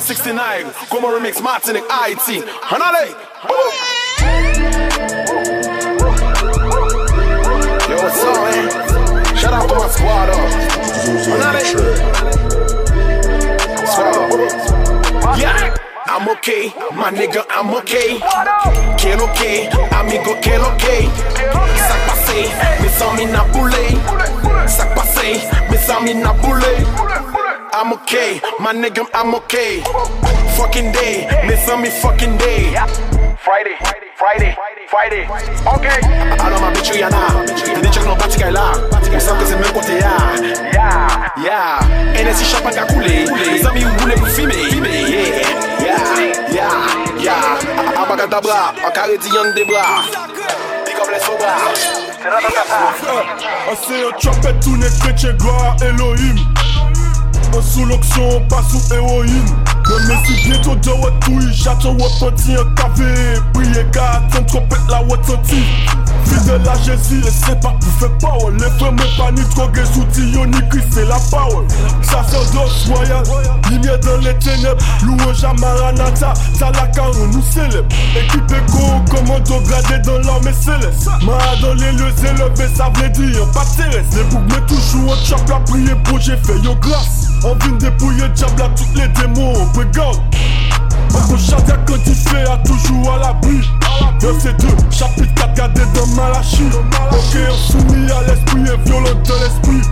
69, como remix Martinic IT. Hanale! Yo, what's up, man? Shout out to my squad. Hanale! Squad Yeah! I'm okay, my nigga, I'm okay. Quel okay, amigo, quel okay. Ça passé, mes amis n'a boulé. Ça passé, mes amis n'a boulé. I'm okay. My nigga, I'm okay. Fucking day, miss on me fucking day. Friday, Friday, Friday, okay. Alors ma bitch, Rihanna. T'es des chèques, non, pas de là. On sent que c'est même côté là. Yeah, yeah. NSI Chapin a coulé. Les amis, vous voulez vous filmer. Yeah, yeah, yeah, yeah. Abacadabra, en carré d'yang des bras. Big up les sobras. C'est là dans ta On s'est un trumpet, tout n'est que chez gloire, Elohim. Sous l'onction, pas sous héroïne. Mais si bientôt de retour, j'attends un petit un cavé. Priez qu'à ton trompette la wot sorti. Fidèle à Jésus, et c'est pas pour faire power. Les frères, mais pas ni trop que sous ni Christ, c'est la power. Sacerdoce royal, lumière dans les ténèbres. Louange à Maranatha, ça la caron nous célèbre. Équipe écho, commando gradé dans l'armée céleste. Ma dans les lieux élevés, ça veut dire pas terrestre. Les boucs, mais toujours en chap la prier pour j'ai fait yo grâce. On vient dépouiller diable à toutes les démons, regarde. Mon chata quand il fait à toujours à l'abri. Verset 2, chapitre 4, gardé dans Malachi. Ok, on soumis à l'esprit et violent de l'esprit.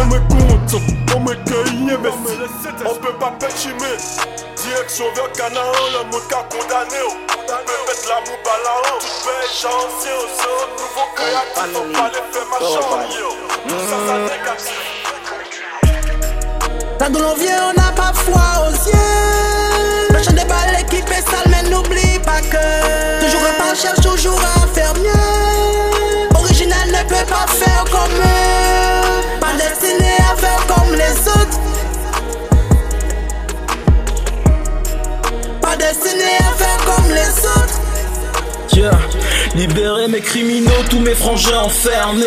On me compte, on me cueille, on peut pas péchimer. Direction vers Canaan, le monde qu'a condamné. On peut mettre l'amour balan. Tout fait chanceux, c'est un nouveau créatif. On pas les faire machin, Tout ça, ça négatif. Là d'où l'on vient, on n'a pas foi aux yeux. Le chant des balles, l'équipe est sale, mais n'oublie pas que. Toujours un pas cherche toujours à faire mieux. Original ne peut pas faire comme eux. Pas destiné à faire comme les autres. Pas destiné à faire comme les autres. Yeah. Libérer mes criminaux, tous mes frangins enfermés.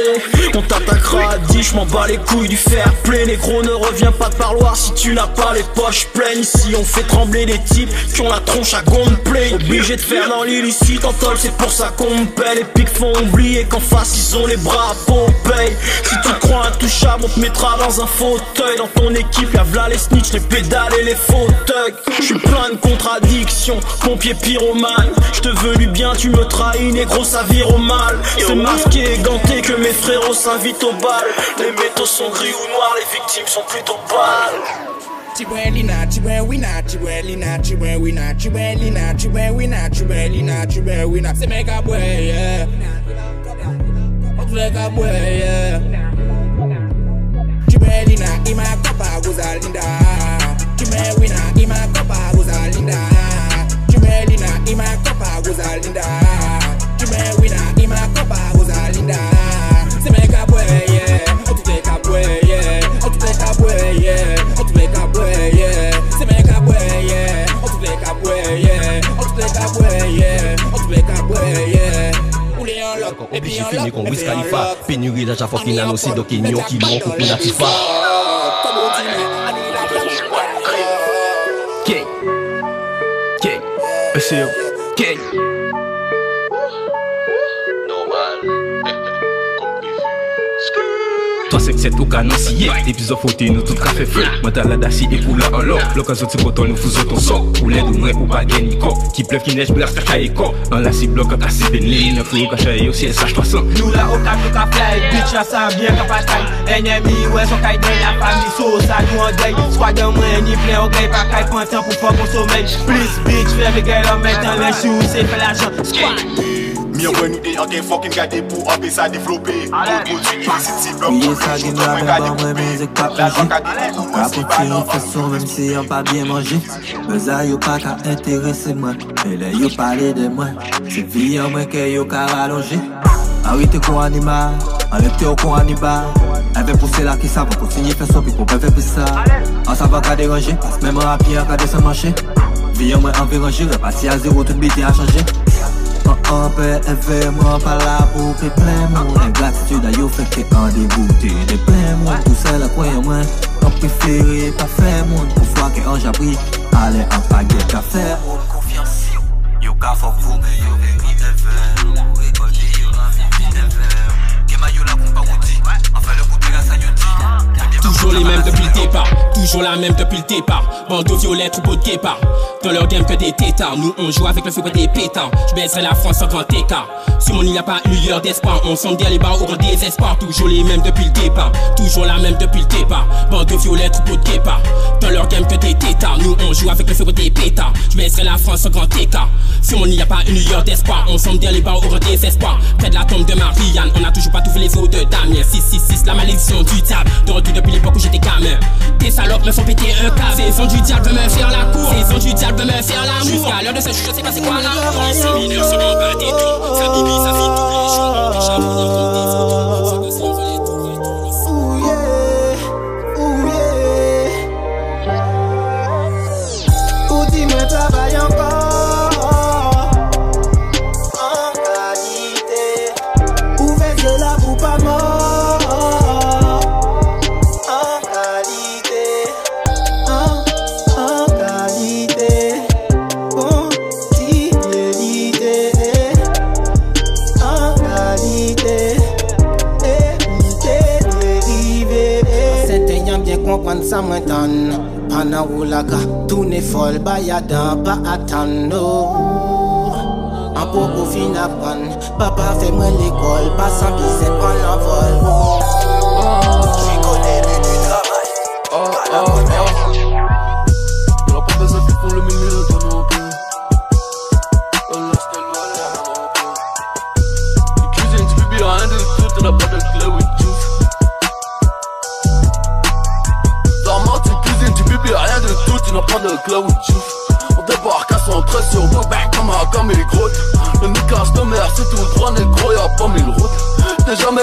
On t'attaquera à 10, je m'en bats les couilles du fair play. Négro, ne reviens pas de parloir si tu n'as pas les poches pleines. Ici, on fait trembler les types qui ont la tronche à gonfler. Obligé de faire dans l'illicite en tol, c'est pour ça qu'on me paie. Les pics font oublier qu'en face, ils ont les bras à Popeye. Si tu crois intouchable, on te mettra dans un fauteuil. Dans ton équipe, y'a v'là les snitch, les pédales et les fauteuils. Je suis plein de contradictions, pompier pyromane. Je te veux du bien, tu me trahis, négro, ça vire au mal. C'est masqué et ganté que mes frérots s'invitent au bal. Les métaux sont gris ou noirs, les victimes sont plutôt pâles. Chibuelina, chibuelina, chibuelina, chibuelina, chibuelina, chibuelina, chibuelina, chibuelina. C'est méga boy, yeah. Méga boy, yeah. Chibuelina, ima copa, Rosalinda. Chibuelina, ima copa, Rosalinda. Chibuelina, ima copa. En fini kon Wiz Khalifa. lock. Pénurie d'argent faut qu'il annonce Donc il n'y a qui mon couple Latifa King King 5-7 ou ka nan siye Epizod fote nou tout ka fe fre Mwen ta la dasi e pou la an lor Lok an zoti poton nou fouzot an sok Ou led ou mwen ou pa gen niko Ki plev ki nej blas kaka e ko An la si blok an kasi ben li Nan flou kacha e yo si el saj 300 Nou la o kak yo ka fly. Bitch la sa bien ka pa tay Enyemi ou e son kay den la fami So sa nou an dey Squad an mwen ni plen ok Pa kay pantan pou fok kon somel Please bitch fè ve gay lò metan Lè si ou se fè la jan Squad Mi an nou de an gen fokin gade pou an pe sa devlope. Moun prodwi ilisiti blok pou rejou Ton mwen gade koupe. La jwa kade pou moun si balan Kapote yon mèm si yon pa bien manje Beza yo pa ka interese mwen Mele yo pale de mwen Se vi yon mwen ke yo ka ralonje Arite kon anima, anlepte yo kon aniba Enve pousse la ki sa, Va kontinye fè son pi pou beve pis sa An sa va ka deranje, pas mèm an api an ka desen manche Vi yon mwen an veranje repasi a zero, tout biti a chanje An an pe eve mwen pa la pou pe plen moun. Ingratitude a yo fè ke an deboute De plen moun. Tout se la kwen mwen Ton préféré pas faire moun. An j'abri en faire Moun. Confiance Yo ka yo Toujours les mêmes depuis le départ, toujours la même depuis le départ. Bandeau violet, troupeau de guépard. Dans leur game que des tétards, nous on joue avec le feu des pétards. Je baisserai la France en grand écart. Sur mon île, y a pas une lueur d'espoir. On derrière les barres au grand désespoir. Toujours les mêmes depuis le départ, toujours la même depuis le départ. Bandeau violet, troupeau de guépard. Que des tétards, nous on joue avec le feu des pétards. Je baisserai la France en grand écart. Sur mon île, y a pas une lueur d'espoir. On sonde derrière les barres au désespoir. Près de la tombe de Marianne, on a toujours pas trouvé les eaux de Damien. 666, la malédiction du diable. Retour depuis l'époque où j'étais gamin. Des salopes me font péter un câble. Saison du diable veut me faire la cour. Saison du diable veut me faire l'amour. Jusqu'à l'heure de ce jour, je sais pas c'est quoi. Ces mineurs se tout. Ça bibi, ça vit tous les jours. Bien comprendre ça maintenant. Pendant où la gars tourne folle, bah y'a d'un pas attendre. En pour au fin apprendre. Papa fait moi l'école, pas sans qu'il sait prendre l'envol.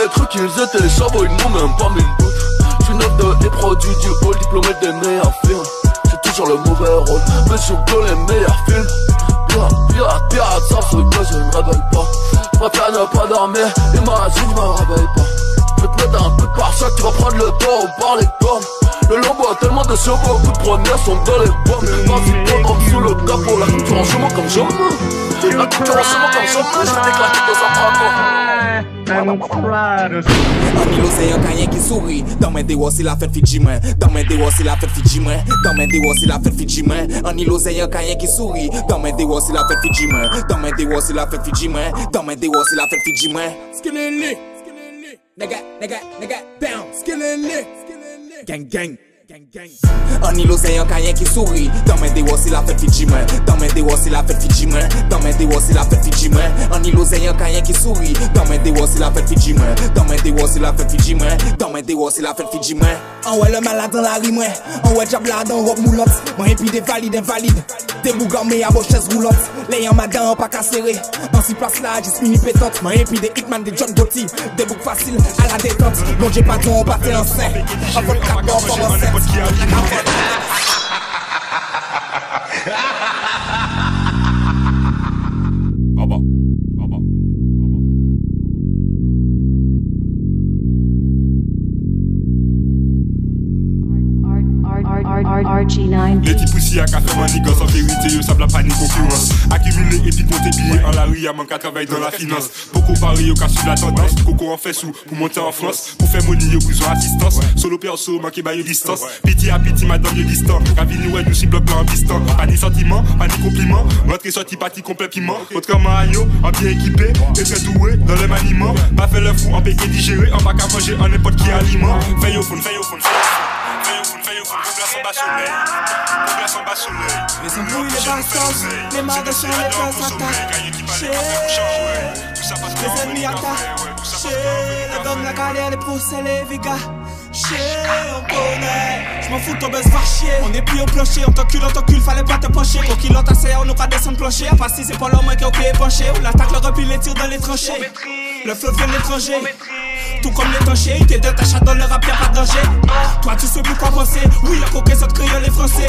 Jamais cru qu'ils étaient chabots, ils n'ont même pas mille doutes. J'suis neuf de les produits du hall, diplômé des meilleurs films. J'ai toujours le mauvais rôle, mais je dans les meilleurs films. Pirate, pirate, pirate, ça ce que je ne réveille pas. Préfère ne pas dormir, imagine, je me réveille pas. Je vais te mettre un coup de pare-choc, tu vas prendre le temps par les pommes. Le lambeau a tellement de chevaux, beaucoup de premières sont dans les pommes. Vas-y, prends sous le capot, la concurrence moi comme jamais. La concurrence moi comme jamais, je vais t'éclater dans un braco. An ilo se yon kanyen ki souri Dan men dewo si la fèt Fiji mwen Dan men dewo si la fèt Fiji mwen Dan men dewo si la fèt Fiji mwen An ilo se yon kanyen ki souri Dan men dewo si la fèt Fiji mwen Dan men dewo si la fèt Fiji mwen Dan men dewo si la fèt Fiji mwen Skilele Nigga, nigga, nigga, down. Skilele Gang, gang An ilo se yon kanyen ki souri Dan men dewo si la fèt Fiji mwen Dan men dewo si la fèt Fiji mwen Dan men dewo si la fèt Fiji mwen An ilo se yon kanyen ki souri Dan men dewo si la fèt Fiji mwen Dan men dewo si la fèt Fiji mwen Dan men dewo si la fèt Fiji mwen An wè le malade dans la ri mwen An wè diabla dans rock moulante Mwen epi de valide invalide Des bougan me a bo chaise roulante Le yon madan pa ka serré An si place la jis mini pétante Mwen epi de hitman de John Gotti. Des boucs facile à la détente. Bon j'ai pas ton batté en sein An votre crack en forme en sein RG9. Les à fait manigance En vérité, yo savent la panique concurrence Accumuler et puis compter billets En la rue, y'a manque à travail dans la finance. Beaucoup paris, yo qu'à suivre la tendance. Coco en fait sous pour monter en France. Pour faire money, yo besoin assistance. Solo perso, manqué bail distance. Piti à piti, madame yo distant. Ravini, ouais, nous si bloc là en pistant Pas ni sentiment, pas ni compliment. Rentrée sortie, partie complet piment à yo, en bien équipé. Et très doué dans le maniement. Pas fait le fou, en péqué digéré. En bac à manger, en n'importe qui aliment. Fais yo phone, fais yo phone, fais yo phone Fais yo phone, pour place en bas soleil Pour place en bas soleil Les embrouilles, les bastos, les marches, les places attaquent Végas on connaît J'm'en fous, ton buzz va chier On est plus au clocher, on t'encule, on t'encule, fallait pas te pencher Quand qu'il assez, on nous pas descendre clocher À si c'est pas l'homme qui est au pied penché On l'attaque, le repli, les tire dans les tranchées Le fleuve vient de l'étranger tout comme les tanchés, il t'aide ta dans le rap, y'a pas de danger. Toi, tu sais plus quoi penser. Oui, la coquette, ça te les français.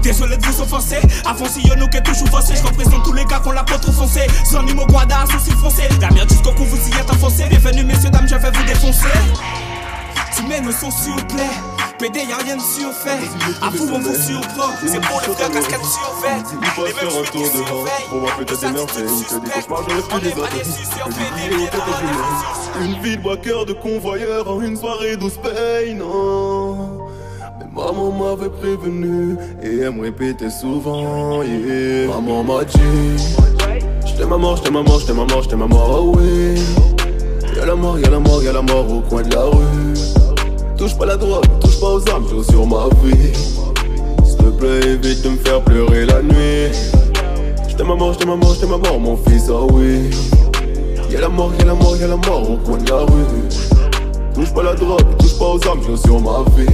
Désolé de vous offenser. Avant, si y'a nous qui est toujours foncé. J'représente tous les gars qu'on l'a pas trop foncé. Sans ni guada, sourcil foncé. La merde jusqu'au cou, vous y êtes enfoncé. Bienvenue, messieurs, dames, je vais vous défoncer. Tu mets le son, s'il vous plaît. PD, y'a rien de surfait. À vous, on vous surprend. C'est pour les frères casquettes surfaites. Il passe faire un tour devant Pour moi peut-être des merveilles Que des cauchemars j'aurais plus des autres Une vie de braqueur de convoyeur En une soirée d'Ospain non mais maman m'avait prévenu et elle me répétait souvent, yeah. Maman m'a dit, j'étais ma mort, j'étais ma mort, j'étais ma mort, j'étais ma mort, oh oui. Y'a la mort, y'a la mort, y'a la mort au coin de la rue. Touche pas la drogue, touche pas aux armes, joue sur ma vie. S'il te plaît, évite de me faire pleurer la nuit. J'étais ma mort, j'étais ma mort, j'étais ma mort, mon fils, oh oui. Y'a la mort, y'a la mort, y'a la mort au coin de la rue. Touche pas la drogue, touche pas aux armes, joue sur ma vie.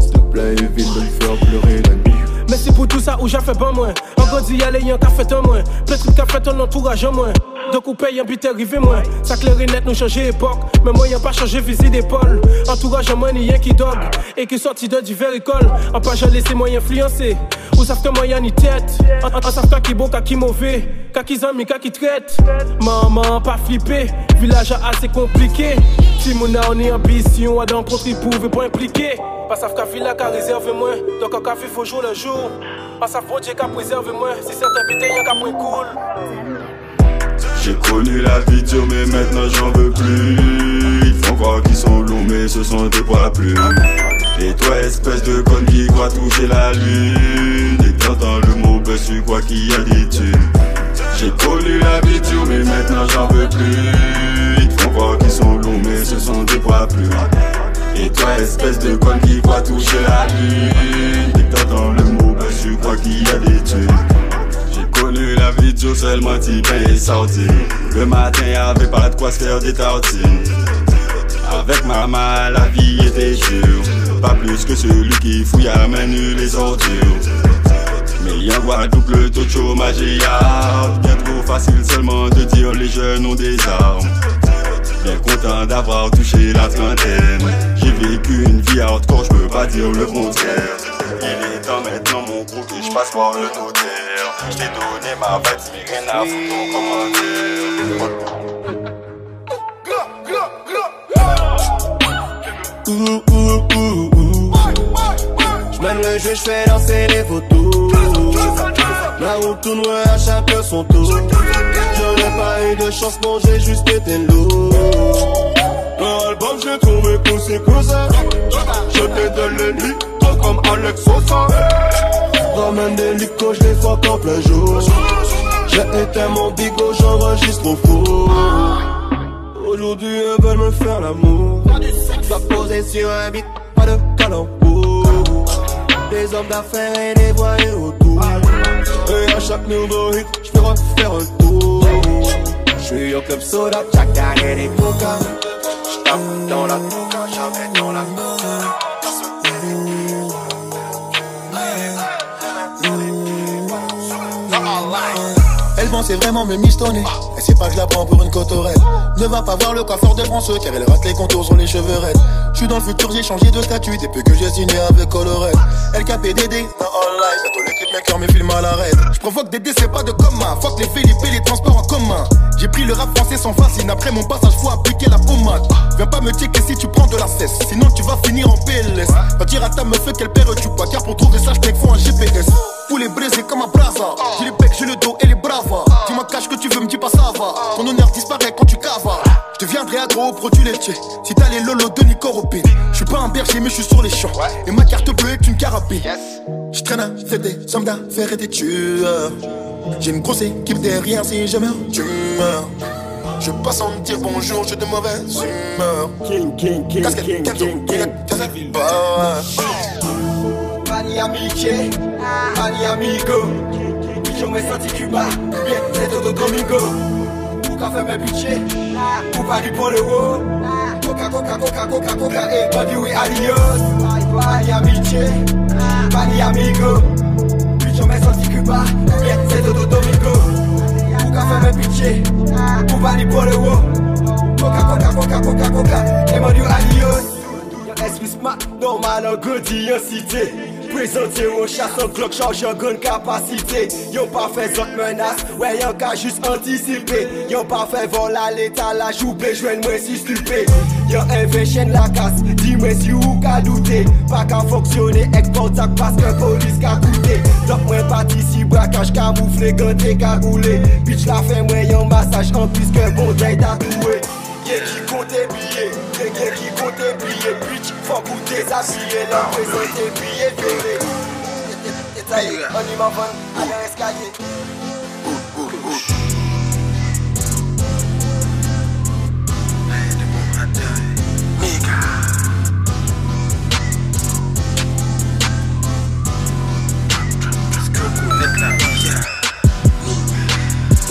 S'il te plaît, évite de me faire pleurer la nuit. Merci pour tout ça où j'ai fait pas moins. Encore dit aller y'en qu'a fait un moins. Plein de trucs fait ton entourage en moins. Donc ou paye un but arrivé moins. Ça clair et net nous changer époque. Mais moi y'a pas changé visite d'épaule. Entourage en moins ni rien qui dog. Et qui sorti de divers écoles. En pas j'ai laissé moyen influencer. Ou savent que moyen ni tête. En, en savent qu'à qui bon, qu'à qui mauvais. Qu'à qui amis, qu'à qui traite. Maman, pas flipper. Village assez compliqué. Si mon a on est ambition, à dans contre il pouvait pas impliquer. Pas savent qu'à villa qu'à réserver moins. Donc en café faut jour le jour. Pas savent bon Dieu qu'à préserver moins. Si certains pétés y'a qu'à point cool. J'ai connu la dure mais maintenant j'en veux plus. Ils font croire qu'ils sont longs mais ce sont des poids plus. Et toi espèce de conne qui croit toucher la lune. Que t'entends le mot buzz tu crois qu'il y a des thunes. J'ai connu la dure mais maintenant j'en veux plus. Ils font croire qu'ils sont longs mais ce sont des poids plus. Et toi espèce de conne qui croit toucher la lune. Que t'entends le mot buzz tu crois qu'il y a des thunes la dure seulement t'y paye sorti. Le matin y'avait pas de quoi se faire des tartines. Avec maman la vie était dure. Pas plus que celui qui fouille amène les ordures. Mais y'a Guadeloupe le taux de chômage hard Bien trop facile seulement de dire les jeunes ont des armes. Bien content d'avoir touché la trentaine. J'ai vécu une vie hardcore, je peux pas dire le contraire Il est temps maintenant mon gros que je passe par le notaire. Je t'ai donné ma vibe, mais rien à foutre ton commentaire. J'mène le jeu, j'fais danser les photos. La route tourne, à chacun son tour. J'aurais pas eu de chance, non, j'ai juste été lourd Dans l'album j'ai trouvé que Je te donne le lit, toi comme Alex Sosa. Ramène des licos, j'les fuck en plein jour. J'ai éteint mon bigot, j'enregistre au four. Aujourd'hui elles veulent me faire l'amour. Dois poser sur un beat, pas de calembour. Des hommes d'affaires et des voyous autour. Et à chaque nouveau hit, j'peux refaire un tour. J'suis au club soda, chacun et des coca Elle pensait vraiment me mistonner. Elle sait pas que je la prends pour une cotorette. Ne va pas voir le coiffeur de France car elle rate les contours sur les cheveux raides. Je suis dans le futur, j'ai changé de statut depuis que j'ai signé avec dans all life. Bientôt l'équipe maker me filme à l'arrêt. Je provoque des décès pas de commun. Fuck les Philippe et les transports en commun. J'ai pris le rap français sans fascine. Après mon passage, faut appliquer la pommade. Viens pas me checker si tu prends de la cesse. Sinon tu vas finir en PLS. Va dire à ta meuf qu'elle perd du poids. Car pour trouver ça, je faut un GPS. Poulet brisé comme un brasa. J'ai les becs, j'ai le dos et les bravas. Dis-moi cache que tu veux, me dis pas ça va. Ton honneur disparaît quand tu cavas. Je deviendrai agro au produit laitier. Si t'as les lolos de Nico Robin. Je suis pas un berger, mais je suis sur les champs. Et ma carte bleue est une carabine. Je traîne à faire des sommes d'affaires et des tueurs. J'ai une grosse équipe derrière si je meurs, tu meurs. Je passe en dire bonjour, j'ai de mauvaises humeurs. King, king, king, Casquette, king, capsule, king, king casquette, bah. Pani amigo. Yo me senti Cuba, bien, c'est todo Domingo. Ou café me piché, ou Paris pour l'euro. Coca, coca, coca, coca, coca, et body oui, adios. Pani amiche, pani amigo. pa Yet se do do do mi go Pou ka fè mè piche Pou pa li bore wo Koka koka koka koka koka Eman yo adios. Yon espri smak Normal an godi yon site Prezante yon chason glok charge yon gun kapasite Yon pa fe zot menas, we yon ka just antisipe Yon pa fe vol a l'étalaj ou bejwen mwen si stupe Yon enve chen la kas, di mwen si ou ka doute Pa ka foksyone eksport ak paske polis ka koute Dok mwen pati si brakaj kamoufle gante kagoule Bitch la fe mwen yon masaj an piske bon dey tatouwe Ye ki konte biye, konte biye Bitch, fok ou dezabye, nan prezante biye vere Detaye, anima van, ayan eskalye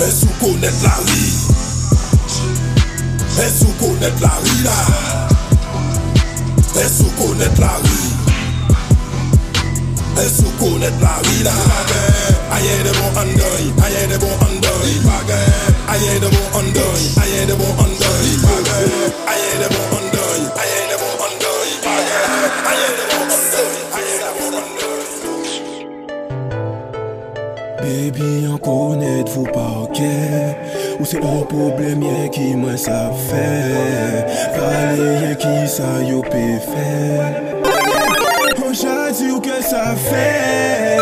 Est-ce qu'on connaît la vie? Est-ce qu'on connaît la vie là? Est-ce qu'on connaît la vie? Est-ce qu'on connaît la vie là Aïe de bon andoi, aïe de bon andoi Aïe de bon andoi, aïe de bon andoi Aïe de bon andoi, aïe Aïe de aïe Baby, on connaît vous pas ok? Ou se ou problem ye ki mwen sa fe. Pale ye ki sa yo pe fe. Ou jadil ke sa fe.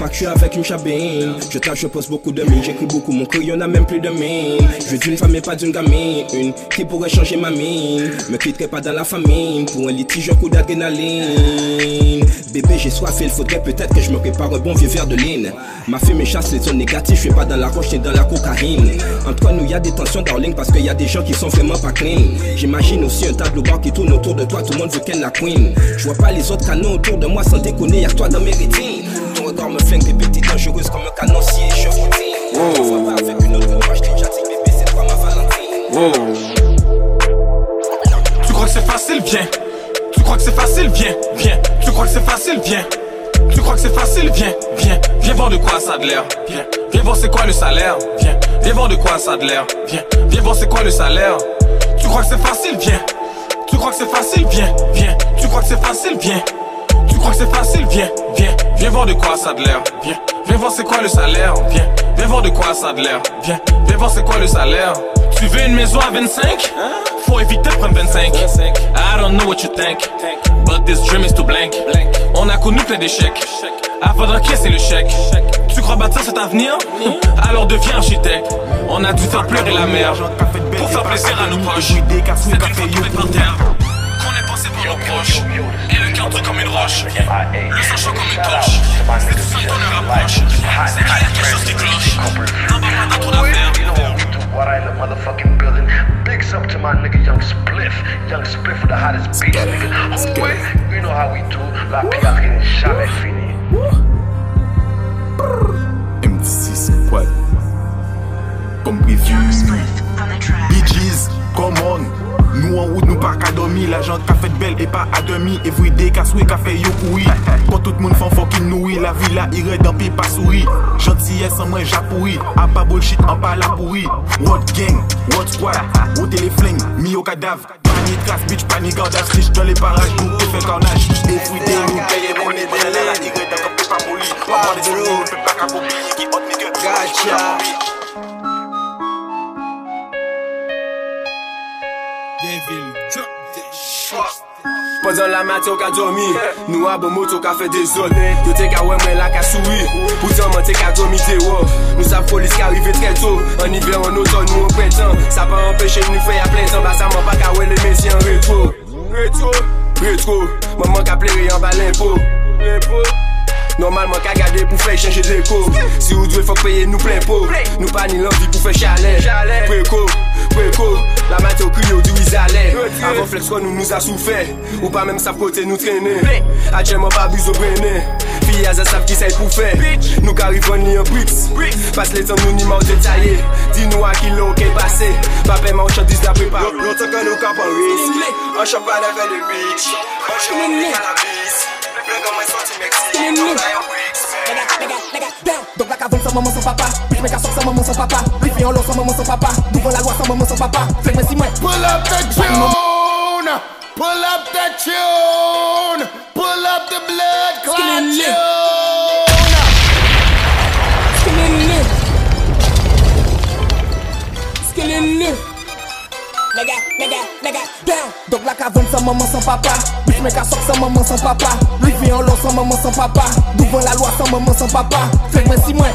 Pas que je suis avec une chabine. Je tâche, je pose beaucoup de mine, j'écris beaucoup, mon crayon n'a même plus de mine. Je veux d'une femme et pas d'une gamine, une qui pourrait changer ma mine. Me quitterai pas dans la famine, pour un litige, un coup d'adrénaline. Bébé, j'ai soif, il faudrait peut-être que je me prépare un bon vieux verre de ligne. Ma fille me chasse les zones négatives, je suis pas dans la roche, ni dans la cocaïne. Entre nous, y a des tensions, darling, parce qu'il y a des gens qui sont vraiment pas clean. J'imagine aussi un tableau bar qui tourne autour de toi, tout le monde veut qu'elle la queen. Je vois pas les autres canons autour de moi sans déconner, y'a toi dans mes rétines. Ton regard me flingue, bébé, t'es dangereuse comme un canoncier, je routine. Je vois pas avec une autre moi, je t'ai déjà dit, bébé, c'est toi ma Valentine. Tu crois que c'est facile, viens. Tu crois que c'est facile, viens, viens. Tu crois que c'est facile, viens. Tu crois que c'est facile, viens, viens. Viens voir de quoi ça a de l'air, viens. Viens voir c'est quoi le salaire, viens. Viens voir de quoi ça a de l'air, viens. Viens voir c'est quoi le salaire. Tu crois que c'est facile, viens. Tu crois que c'est facile, viens, viens. Tu crois que c'est facile, viens. Tu crois que c'est facile, viens, viens. Voir de quoi ça de l'air, viens. Viens voir c'est quoi le salaire, viens. Viens voir de quoi ça de l'air, viens. Viens voir c'est quoi le salaire. Tu veux une maison à 25 Faut éviter de prendre 25 I don't know what you think. But this dream is too blank. On a connu plein d'échecs. Avant d'encaisser le chèque. Tu crois bâtir cet avenir? Alors deviens architecte. On a dû faire pleurer la mer. Pour faire plaisir à nos proches. C'est une est par terre Qu'on est pensé pour nos proches Et le comme une roche. Le sang chaud comme une torche. C'est tout ça qu'on nous rapproche C'est qu'il y a quelque chose qui cloche N'embarque pas dans trop d'affaires What I in the motherfucking building. Bigs up to my nigga Young Spliff. Young Spliff with the hottest beat, nigga. Oh, wait. You know how we do. La PR getting jamais fini. M6 quoi? Comme prévu Bee Gees, come on Nou an wout nou pa ka domi La jant ka fet bel e pa a demi. Everyday ka swe ka fe yo koui Po tout moun fan fokin noui La vila ire dan pi pa souri. Jantiye san mwen japoui A pa bullshit an pa la pouri Wot gang, wot squad? Wote le fleng, mi yo kadav Pani tras, bitch, pani gardaj Fish dan le paraj, nou te fe karnaj Everyday nou peye moun e belen La ire dan ka pe pa mouli Wap wade de nou, pe pa ka popi Ki hot nigga, ki pa popi Fazan la mat yo ka dormi. Nou a bon moto ka fe de zon Yo te ka wè mwen la ka soui. Poutan man te ka dormi dewa Nou sa polis ka rive tre to An iver, an oton, nou an prentan Sa pa empèche nou fè ya plentan Ba sa man pa ka wè le mesi an retro Retro Retro Maman ka plere yon balen po Retro Normalman ka gade pou fè chanje deko Si ou dwe fòk peye nou plen po Nou pa ni l'envi pou fè chalet. Preko, preko La matin au kriyo du izale Avant flex kon nou nou a souffert. Ou pa mèm sav kote nou trene Adjèman pa buzo brene Fiye aza sav ki say pou fè Nou ka rivon ni an bricks. Pas le tan nou ni mou detaye Di nou a ki lo ke pase Pa pèman ou chan dis da prepa Lontan kan nou ka pan risk An chan pa neve le bitch. An chan pa plug mwen Mwen Donk la kavoun san maman san papa. Bich meka chok san maman san papa. Li feyon lon san maman san papa. Nouvan la lwa san maman san papa. Flek men si mwen Pull up the tune. Pull up the tune. Pull up the blood clot tune. Skilin li Skilin li Mega Donc la ka ven san maman sans papa. Bif me ka sok san maman sans papa. Lui vi en lor sans maman sans papa. Douvan la loi sans maman sans papa? Fek men si mwen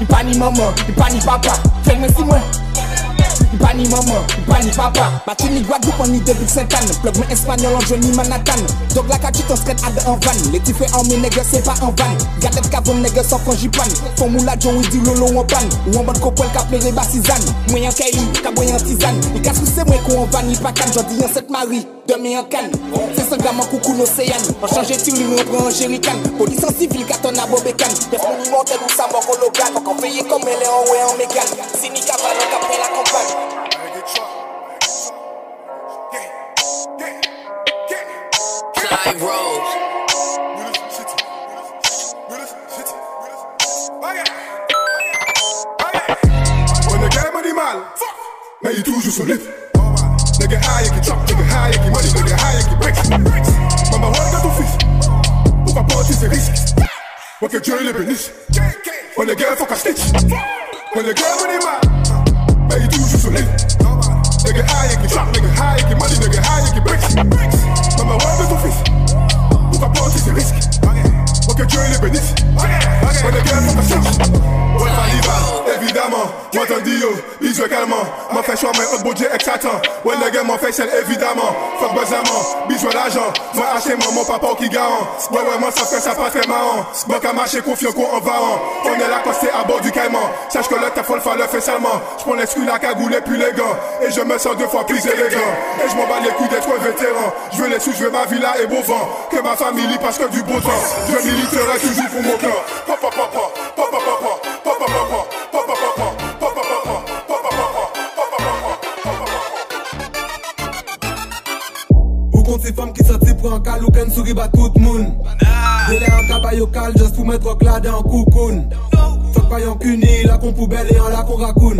I pa ni maman, i pa ni papa. Fek men si moi pas ni maman, pas ni papa. Bati ni Guadeloupe ni début Saint-Anne Plug espagnol en Johnny Manhattan. Donc la cachette on se à en van. Les types en mes nègres c'est pas en van. Gardez cavon nègres sans frangipan Font moula John oui dit lolo en pan Ou en bonne copole qu'a pleuré Basizane Moyen qu'a moyen tisane. Il casse c'est moi qu'on en van, il pas canne J'en dis en cette marie, Demi an kan, se se gaman koukou nou seyan An chanje tir li nou pran an jerikan Polis an sivil katon a bobekan Def nou ni motel ou sa mor kologan Fok an feye kom ele an we Sini la kompan Clive Rose On est animal Mais il solide nigga high, jaki chop, nigga high, jaki money, nigga high, jaki bricks. Mama hoor dat hoe vies. Ook al boord is een risk. you ik jullie ben niet. Wanneer girl fuck a When the girl money man. Ben do doe je zo lief. Nigga high, jaki chop, nigga high, jaki money, nigga high, jaki bricks. Mama hoor dat hoe vies. Ook al boord is een risk. you ik jullie ben niet. Wanneer girl fuck a snitch. Évidemment Moi t'en dis yo, bisous également M'en fait choix mais un beau Dieu excitant Ouais le gars m'en fait celle évidemment. Fuck besoin, bisous l'argent. Moi acheté moi mon papa qui garant Ouais ouais moi ça fait ça pas très marrant. Moi qu'à marcher confiant qu'on en va en On est là costé à bord du caïman. Sache que là t'as folle le fait seulement J'prends l'excuse la cagoule et puis les gants. Et je me sens deux fois plus élégant. Et je m'en bats les couilles d'être vétéran. Je veux les sous, je veux ma villa et beau vent. Que ma famille parce que du beau temps. Je militerai toujours pour mon clan pran kal ou ken souri ba tout moun Dele an kabay yo kal just pou met rok la de an koukoun Fok pa yon kuni, la kon poubel e an la kon rakoun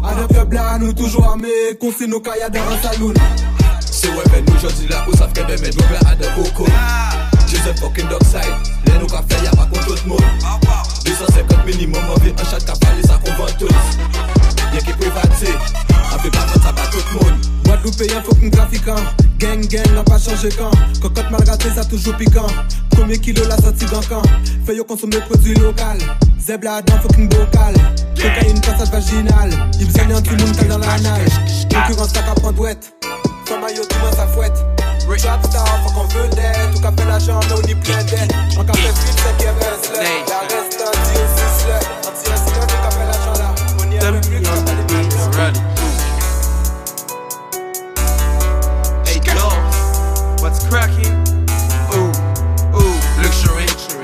Adan klub la nou toujou ame, kon se nou kaya dan an saloun Se wè men nou jodi la ou saf ke demen nou ven adan koukoun Joseph fucking dockside, lè nou ka fè ya pa kon tout moun 250 minimum, an vi an chat ka pa Guadeloupe un fucking trafiquant. Gang gang n'a pas changé quand. Cocotte mal gâtée ça toujours piquant. Premier kilo la sortie d'un camp. Fait yo consommer produits local. Zeb là dans fucking bocal Cocaïne passage vaginal Il besoin d'un tout le monde dans la nage. Concurrence ça qu'à prendre ouette. Femme yo tout le monde sa fouette. Trap star faut qu'on veut d'aide Tout fait l'argent mais on y plein d'aide qu'a fait flip c'est qui est reste là La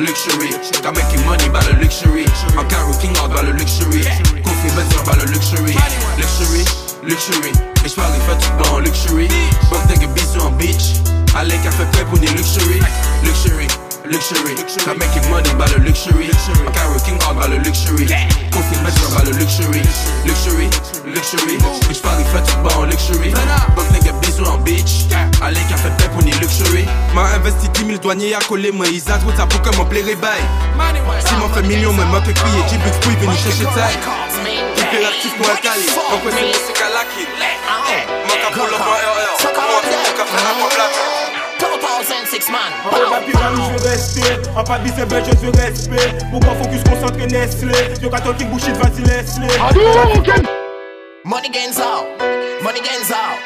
luxury. Got making money by the luxury. I'm working hard by the luxury. Coffee better by the luxury. Luxury, luxury. Ich parle fait tout dans luxury. Fuck nigga bisous en beach. Allez, café prêt pour des luxury. Luxury. Luxury, I'm making money by the luxury. I'm working hard by the luxury. Coffee better by the luxury. Luxury, luxury. Ich parle fait tout dans luxury. Fuck nigga bisous en beach. Allez, café prêt pour des luxury. M'a investi 10 000 douaniers à coller, moi, ils trop ça pour que mon plaire bail. Si m'en fait million, moi, m'a fait crier, j'ai bu de venir chercher taille. Hyperactif pour un donc ouais, c'est musique à la kill. Pour le roi RR, mon pour la 2006 man Mwen pa piran nou jve respe An pa disebe je jve respe Mwen pa fokus konsantre nesle Yo ka talking bullshit vasi lesle Money gains out. Money gains out.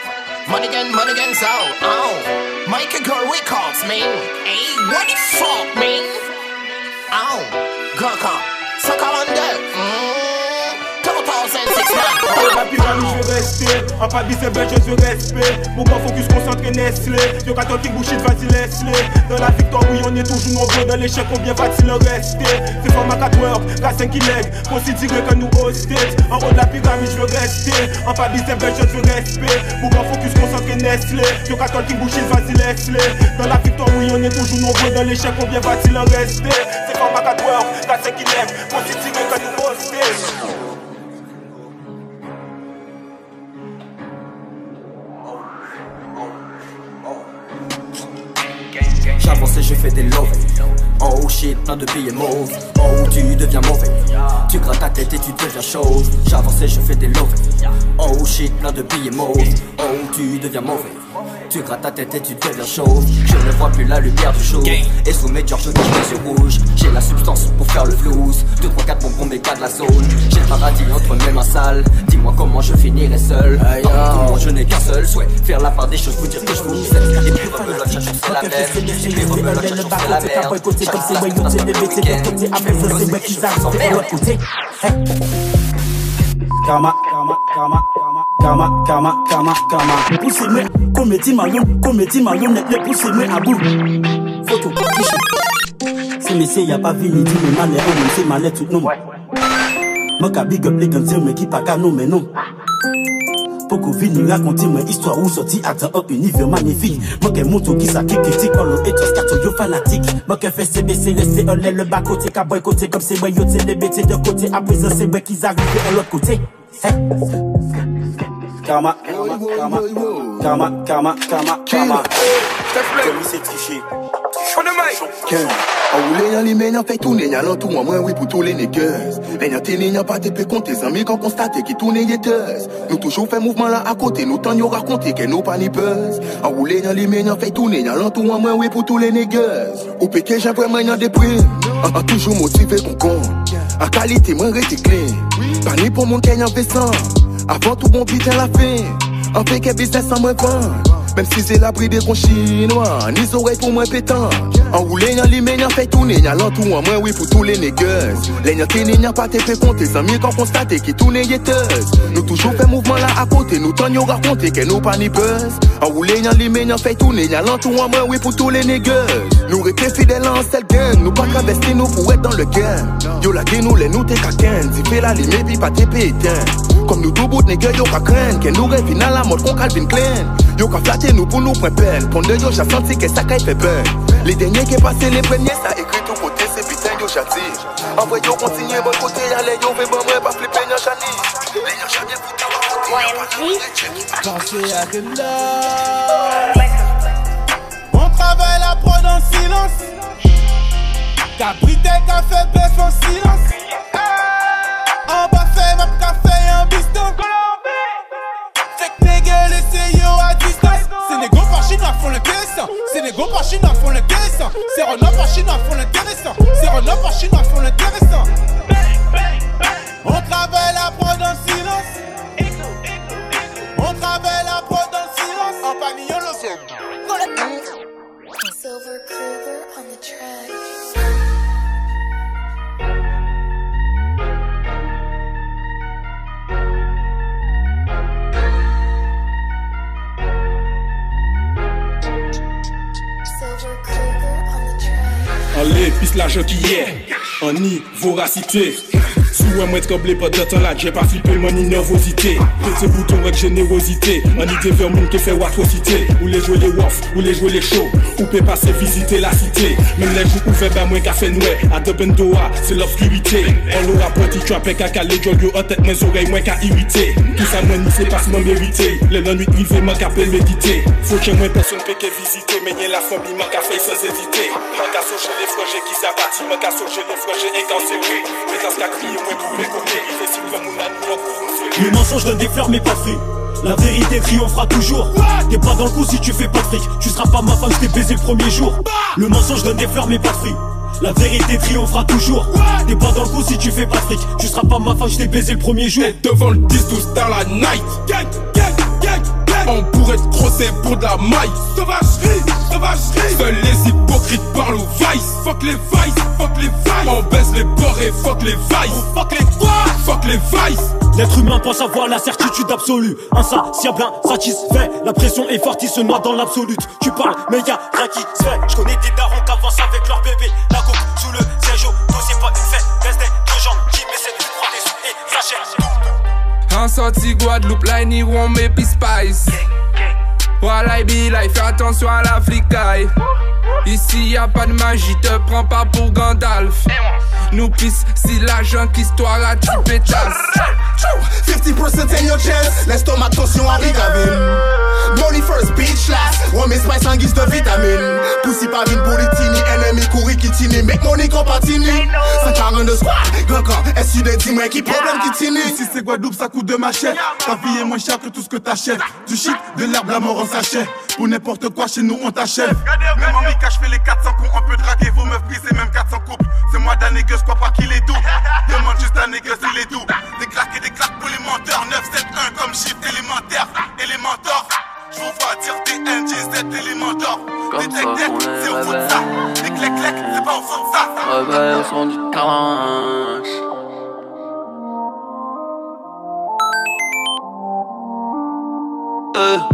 Money gain, money gains out. Oh. Mike a girl wake man Hey, what the fuck man? Ow, oh. Gaka, suck on that 2006 man. la pyramide, je veux rester. En pas c'est belle, je respect. Grand focus concentré Nestlé. Yo, qui bouchit, vas-y, laisse-les. Dans la victoire, oui, on est toujours nombreux. Dans l'échec, combien va-t-il rester C'est format 4 work, la 5 qui leg. Considéré que nous hostage. En haut de la pyramide, je veux rester. En pas c'est belle, je veux respect. Grand focus concentré Nestlé. Yo, qui bouchit, vas-y, laisse-les. Dans la victoire, oui, on est toujours nombreux. Dans l'échec, combien va-t-il rester C'est format 4 work, la 5 qui leg. Considéré que nous hostage. J'avance et je fais des lovés. Oh shit, plein de billets mauves. Oh, tu deviens mauvais. Tu grattes ta tête et tu deviens chauve. J'avance et je fais des lovés. Oh shit, plein de billets mauves. Oh, tu deviens mauvais. Tu grattes ta tête et tu deviens chauve. Je ne vois plus la lumière du jour. Et sous mes Georges, je les yeux rouges. J'ai la substance pour faire le flouze. 2, 3, 4 bonbons, mais pas de la zone. J'ai le paradis entre mes mains sales. Dis-moi comment je finirai seul. Dans tout le monde, je n'ai qu'un seul souhait. Faire la part des choses, vous dire que je vous aime. Et puis rebelote, chaque c'est la même. Et puis rebelote, chaque c'est la merde. Comme c'est ouais, yo t'es des bêtises de l'autre côté Après ça c'est ouais qu'ils arrivent de l'autre côté Karma, karma, karma, karma, karma, karma, karma Poussez-moi, comédie marion, comédie marionnette, les poussez-moi à bout. Photo, cliché C'est messieurs, y'a pas vini, dit mais malais, on c'est malais tout non Moi ka big up les gants, mais qui pas qu'à mais non Poko vini raconter mon histoire ou sorti à un univers magnifique. Moi qui moto qui ça qui critique, on l'eau et tous yo fanatique. Moi qui fait CBC, laisser un lait le bas côté, qu'à boycotter comme c'est moi yo t'es les bêtés de côté. À présent c'est moi qui arrivent de l'autre côté. Karma, karma, karma, karma, karma, karma. Comme c'est triché. An roule yan li men yan fey toune Yan lan tou an mwen oui pou tou les niggas. Len yan tene yan pa te pe konte Zami kan konstate ki toune yeteuse Nou toujou fè mouvman la akote Nou tan yo rakonte ke nou pa ni buzz. An roule yan li men yan fey toune Yan lan tou an mwen oui pou tou les niggas. Ou peke jen vwemen yan deprim An, an toujou motive kon kon An kalite mwen rete clean. Pani pou moun ken yan vesan Avant tout bon biten la fin An feke business an mwen vant même si c'est l'abri des cons chinois, ni oreilles pour moi pétant. Enroulé, y'a les y'a fait tourner, y'a l'entour en moi, oui, pour tous les nègres. Les y'a qui n'y a pas fait compter, sans mieux qu'on constate qui tourne yéteuse. Nous toujours fait mouvement là à côté, nous t'en y'a raconté que nous pas ni buzz. Enroulé, y'a les y'a fait tourner, y'a l'entour en moi, oui, pour tous les nègres. Nous restons fidèles en seul gang, nous pas travestir nous pour être dans le. Yo la fait la pétain. Comme nous tout bout de yo la Calvin. Yo nous pour nous prendre peine Pour de yo j'ai senti que ça fait peur. Les derniers qui passé les premiers ça écrit tout côté c'est putain yo chati En vrai yo continue bon côté allez yo fait bon moi pas flipper yon chani On travaille la prod en silence. Cabrité café baisse en silence. En bas fait ma café un biston. Laissez yo à distance. Les gros par chinois font l'intéressant. C'est les gros par chinois font l'intéressant. C'est Renault par chinois font l'intéressant. C'est Renault par chinois font l'intéressant. On travaille la prod en silence. On travaille la prod en silence. En pavillon le Silver Kruger on the track. Allez, pis l'argent qui est, en y voracité. Sou mwen koble pa datan la dje pa flipe mwen ni nervosite Pete bouton rek jenerosite An ide ver moun ke fe watrosite Ou le jwe le wof, ou le jwe le show Ou pe pase visite la cite Men le jou ouve ba mwen ka fe noue A deben doa, se l'obskurite On lo rapoti trape kaka le jol yo An tet mwen zorey mwen ka irite Tout sa mwen ni se pas mwen merite Le nan nuit rive mwen ka pe medite Fou chen mwen person pe ke visite Men yen la fambi mwen ka fey sans ezite Mwen ka soje le froje ki sa bati Mwen ka soje le froje e kansere Mwen ka ska kriye Le mensonge donne des fleurs mais pas la vérité triomphera toujours. T'es pas dans le coup si tu fais pas de fric. Tu seras pas ma femme, je t'ai baisé le premier jour. Le mensonge donne des fleurs mais pas de la vérité triomphera toujours. T'es pas dans le coup si tu fais pas fric. Tu seras pas ma femme, je t'ai baisé le premier jour. Devant le 10-12 dans la night On pourrait te crosser pour de la maille. Sauvagerie, sauvagerie. Seuls les hypocrites parlent au vice. Fuck les vices, fuck les vices. On baisse les bords et fuck les vices. Fuck les quoi? Fuck les vices. L'être humain pense avoir la certitude absolue. Insatiable, insatisfait. La pression est forte, il se noie dans l'absolute. Tu parles, mais y'a rien qui se fait. Je connais des darons qui avancent avec leur bébé. La coque sous le siège auto, c'est pas une fête. Baisse des gens qui essaient de prendre des sous et. En sortie Guadeloupe, là ils niront mes spice. Voilà, be like, fais attention à la flicaille. Ici y a pas de magie, te prends pas pour Gandalf. Nous pisse si l'agent qui histoire à tu pétasse. 50% in your chest, laisse ton attention à Rigavine. Money first, bitch last. On met spice en guise de vitamine. Poussi pas vine pour les tini, ennemi couri qui tini. Make money compatini. 140 de squad, grand corps, SU de 10 qui problème qui tini. Si c'est Guadeloupe, ça coûte de machette. Ta vie est moins chère que tout ce que t'achètes. Du shit, de l'herbe, la mort en sachet. Pour n'importe quoi, chez nous, on t'achève. Même en Mika, je fais les 400 coups. On peut draguer vos meufs c'est même 400 couples. C'est moi d'un négueux, je crois pas qu'il est doux. Demande juste un négueux s'il est doux. Des claques et des claques pour les menteurs. 9, 7, 1 comme chiffre élémentaire. Élémentor. Je vous vois dire des NG7 élémentor. Des tech tech, c'est au fond de ça. Des clec clec, c'est pas au fond de ça. Rebelle au son du calanche. Eh,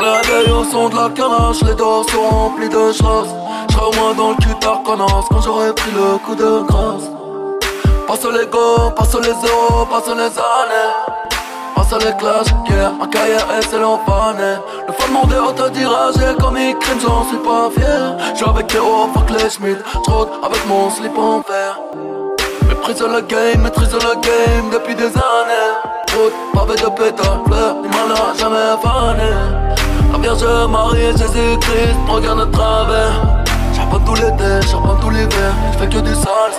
On les réveille au son de la canache, les dors sont remplis de choses. J'serai moins dans le cul connasse quand j'aurai pris le coup de grâce. Passe les go, passe les zéros, passe les années. Passe les clashs, yeah, ma carrière est c'est l'enfané. Le fan monde est autodirigé comme il crime, j'en suis pas fier. J'suis avec les hauts, fuck les Schmidt, j'rôde avec mon slip en fer. Maîtrise le game, maîtrise le game depuis des années. Route, pavé de pétales, fleurs, il m'en a jamais fané. La Vierge Marie, Jésus-Christ, regarde de travers. Charbonne tout l'été, charbonne tout l'hiver, j'fais que du sale.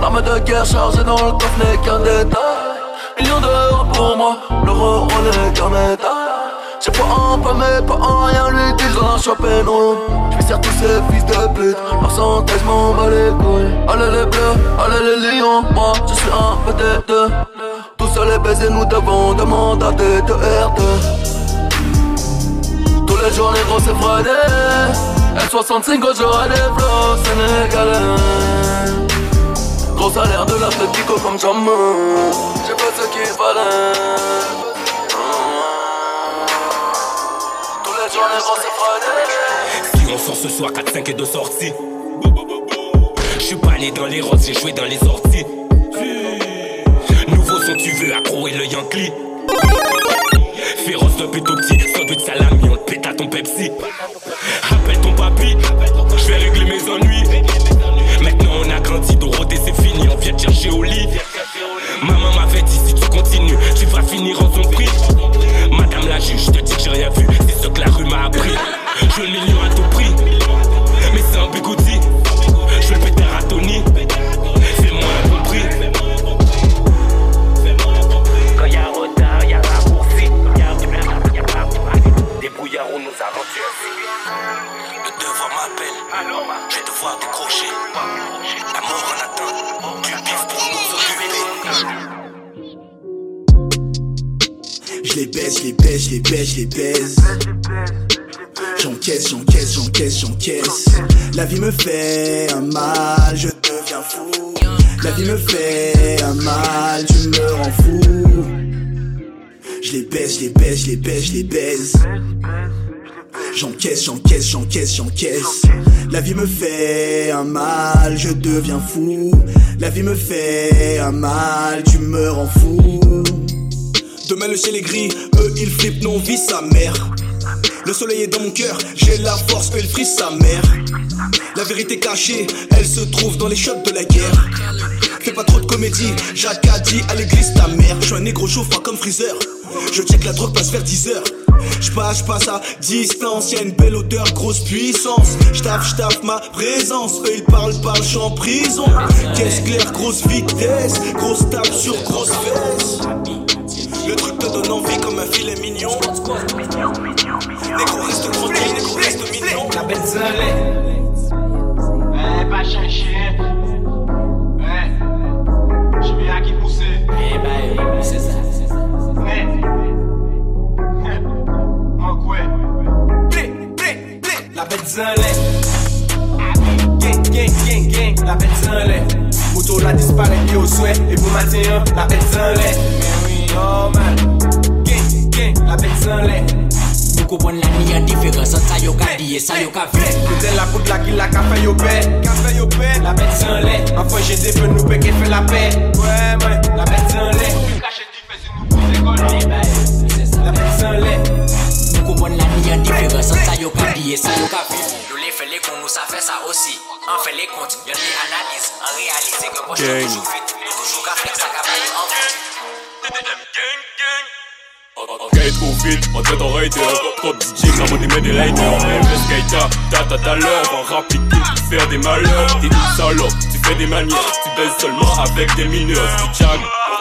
L'arme de guerre chargée dans le coffre n'est qu'un détail. Millions d'euros pour moi, l'euro est qu'un métal. J'ai pas un peu mais pas un rien, lui dit ai chopé non. J'vais serre tous ces fils de pute, leur santé j'm'en bats les couilles. Allez les bleus, allez les lions, moi je suis un peu des deux. Tous seuls les baisers nous devons demander à des de R2. Tous les jours les gros c'est Friday. L65 j'aurai des flots sénégalais. Gros salaire de l'Atletico comme jamais J'ai pas ce qu'il fallait c'est Friday Si on sort ce soir 4, 5 et 2 sorties. Je suis pas né dans les roses, j'ai joué dans les orties. Nouveau son tu veux accro et le Yankee Féroce depuis tout petit, sandwich salami, on te pète à ton Pepsi. Appelle ton papy, je vais régler mes ennuis. Maintenant on a grandi, Dorothée c'est fini, on vient te chercher au lit. Maman m'avait dit si tu continues, tu vas finir en son prix Madame la juge, je te dis que j'ai rien vu, c'est ce que la rue m'a appris. Je veux le million à tout prix, mais c'est un bigoudi devoir décrocher La mort en attente, du bif pour nous occuper Je les baisse, je les baisse, je les baisse, je les baise. J'encaisse, j'encaisse, j'encaisse, j'encaisse. La vie me fait un mal, je deviens fou. La vie me fait un mal, tu me rends fou. Je les baisse, je les baisse, je les baisse, je les baise. J'encaisse, j'encaisse, j'encaisse, j'encaisse. La vie me fait un mal, je deviens fou. La vie me fait un mal, tu me rends fou. Demain le ciel est gris, eux ils flippent, non vit sa mère. Le soleil est dans mon cœur, j'ai la force, eux ils frisent sa mère. La vérité cachée, elle se trouve dans les chocs de la guerre. Fais pas trop de comédie, Jacques a dit à l'église ta mère. Je suis un négro chaud froid comme freezer. Je check la drogue passe vers 10 heures. J'passe, j'passe à distance, y'a une belle odeur, grosse puissance. J'taffe, j'taffe ma présence. Eux ils parlent, parlent, j'suis en prison. Caisse claire, grosse vitesse, grosse tape sur grosse fesse. Le truc te donne envie comme un filet mignon. Négro reste tranquille, négro reste mignon. La zan lè Gen, gen, gen, gen, la pet zan lè Moutou la dispare ki yo swè E pou maten yon, la pet zan lè Men wè normal Gen, gen, la pet zan lè Mou koupon la ni yon diferans An sa yo ka diye, sa yo ka fè Kouten la kout la ki la ka fè yo pè Ka fè yo pè, la pet zan lè An fè jè defen nou pe ke fè la pè Wè mè, la pet zan lè La pet zan lè Kompon la ni an diferans an sa yo ka diye, sa yo ka fe Nou le fe le kon nou sa fe sa osi An fe le kont, yon le analise An realize ke poch nou toujou fit. Nou toujou ka flex sa ka baye an Skate trop vite, en tête en rider Trop de DJ, ça des mains des lighters Le skate ta l'heure. On rapide pour faire des malheurs. T'es une salope, tu fais des manières. Tu baises seulement avec des mineurs. Tu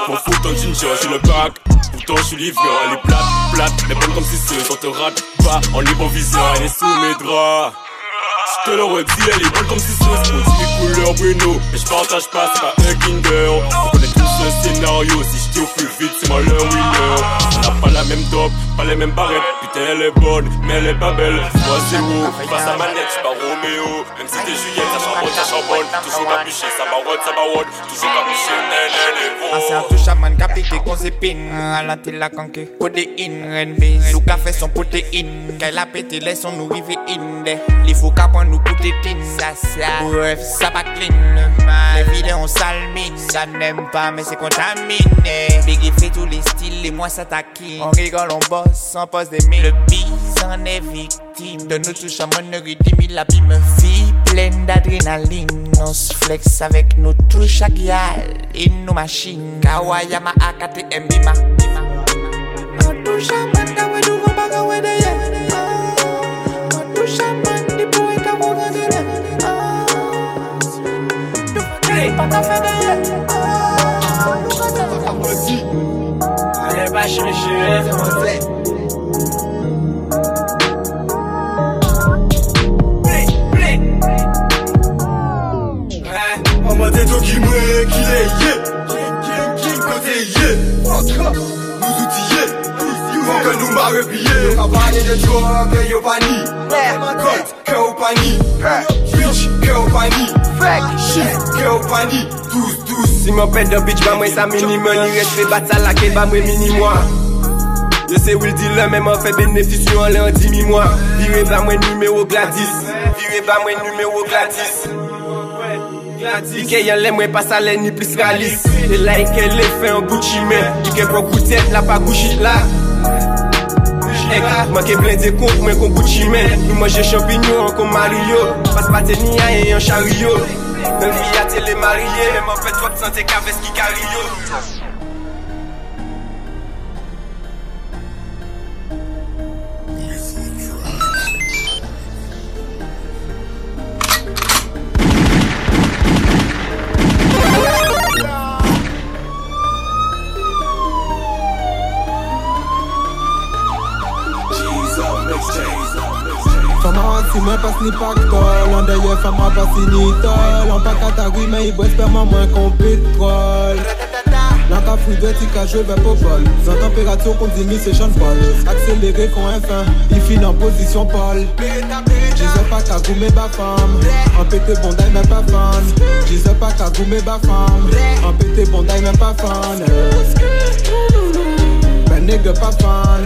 m'en fous ton ginger, j'ai le bac. Pourtant je suis elle est plate, plate Les bonnes comme si ce on te rate pas. En libre viseur, elle est sous mes draps. Je te l'aurais dit, elle est bonne comme si c'est Mon couleur Bruno. Mais je partage pas, c'est pas un Kinder On connaît tous un scénario. Si je dis au plus vite, c'est moi le winner. On n'a pas la même top, pas les mêmes barrettes elle est bonne, mais elle est pas belle. Moi zéro, face à manette, j'suis pas Roméo Même si t'es Juliette, ça charbonne, ça charbonne Toujours capuché, ça barotte, ça barotte Toujours capuché, nan nan nan Ase an tou chaman ka pike kon zepin Alante la kanke Protein, ren bez Sou ka fe son protein Kay la pete les son nou rive in de Li fou ka pon nou koute tin Sa sa Bref, sa pa clean. Les filles on salmine Ça n'aime pas mais c'est contaminé Biggie fait tous les styles et moi ça taquine. On rigole, on bosse, on pose des mines. Le bise en est victime. De nous touche à monnerie, 10 000 la vie Pleine d'adrénaline. On se flex avec nos touches à guial Et nos machines. Kawayama AKTM Bima On touche à On touche va chercher, c'est mon fait dit tout qui mourait, qui est yé Qui côté yé Encore, nous outillés Faut que nous marre pillés On va parler de toi, que yo pas ni Colt, que au pani Bitch, que au pani Shit, que au pani Tous, tous. Si m'en pète de bitch, bah moi ça mini money Respect bat ça la que bah moi mini moi. Yo se will dealer, men man fe benefisyon an le an dimi mwa Vire ba mwen numero Gladys. Vire ba mwen numero Gladys Ike yon le mwen pas ale ni plis ralis E la ike le fe an Gucci men Ike kwa koutet la pa Gucci la Ek, manke blende kont mwen kon Gucci men Nou manje champignon kon Mario. Pas pate ni a yon chariyo Men vi a tele mariye Men man fe trop sante ka ves ki kariyo si mwen pas ni paktol An deye fama pas si ni tol An pa katari men i bwes perman mwen kon petrol Nan ka fri dwe ti ka jwe ve popol Zan temperatio kon di mi se chan pol Akselere kon F1 I fin en posisyon pol Jize pa ka goume ba fam An pete bonday men pa fan Jize pa ka goume ba fam An pete bonday men pa fan Ben nigga pa fan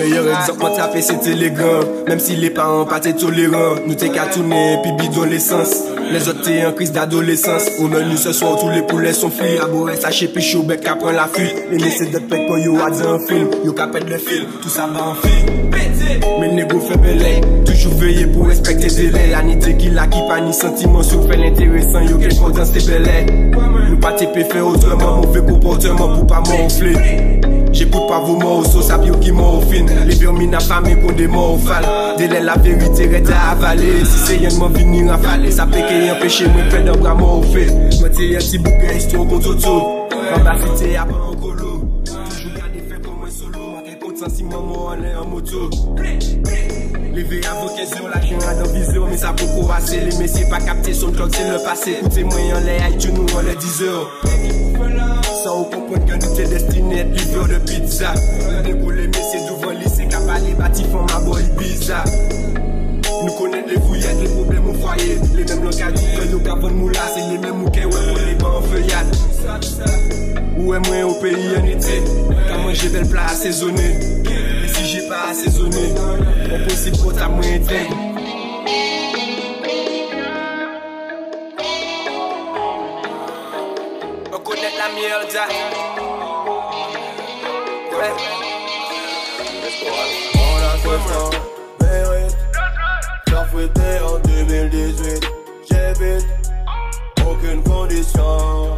Meilleur exemple, moi tapé c'est élégant. Même si les parents pas t'es tolérants, nous t'es qu'à tourner, puis bidon l'essence. Les autres t'es en crise d'adolescence. Au menu ce soir, tous les poulets sont frits. À boire, sachez, puis chaud, bec après la fuite. Les laisser de pète quand yo a dit un film. Yo capette le fil, tout ça va en film. Mais négo fait belay. Toujours veiller pour respecter délai. La nité qui l'a qui pas ni sentiment, sur fait l'intéressant. Yo, qu'est-ce qu'on danse tes belles Nous pas t'épée faire autrement, mauvais comportement pour pas m'enfler. J'écoute pas vos mots, sauce à qui morphine. Les vermines à famille qu'on des morphales. Délai la vérité reste à avaler. Si c'est y'en m'en finir à faler, ça peut qu'il empêcher moi faire d'un bras morphé. Moi t'es un petit bouquet, histoire qu'on t'auto. En bas, cité à pas en colo. Toujours garder fait comme un solo. Ma quelque sens si maman en est en moto. Levé à vos questions, la chien a dans vision, mais ça peut assez. Les messieurs pas capter son clock, c'est le passé. Écoutez-moi, en l'air, iTunes, on les 10 heures. Sans comprendre que nous net livyo de pizza. Dekou le mesye douvan lise Kapale bati fon ma boy biza Nou konet le fouyet, le problem ou fwaye Le nem lokal di fwe yo kapon mou la Se le nem ou ke we pou le ban feyat Ou e mwen ou peyi anite Ka manje bel pla asezone E si je pa asezone Ou posib kota mwen ten Konet la miel da Temps, mérite. En 2018. J'évite aucune condition.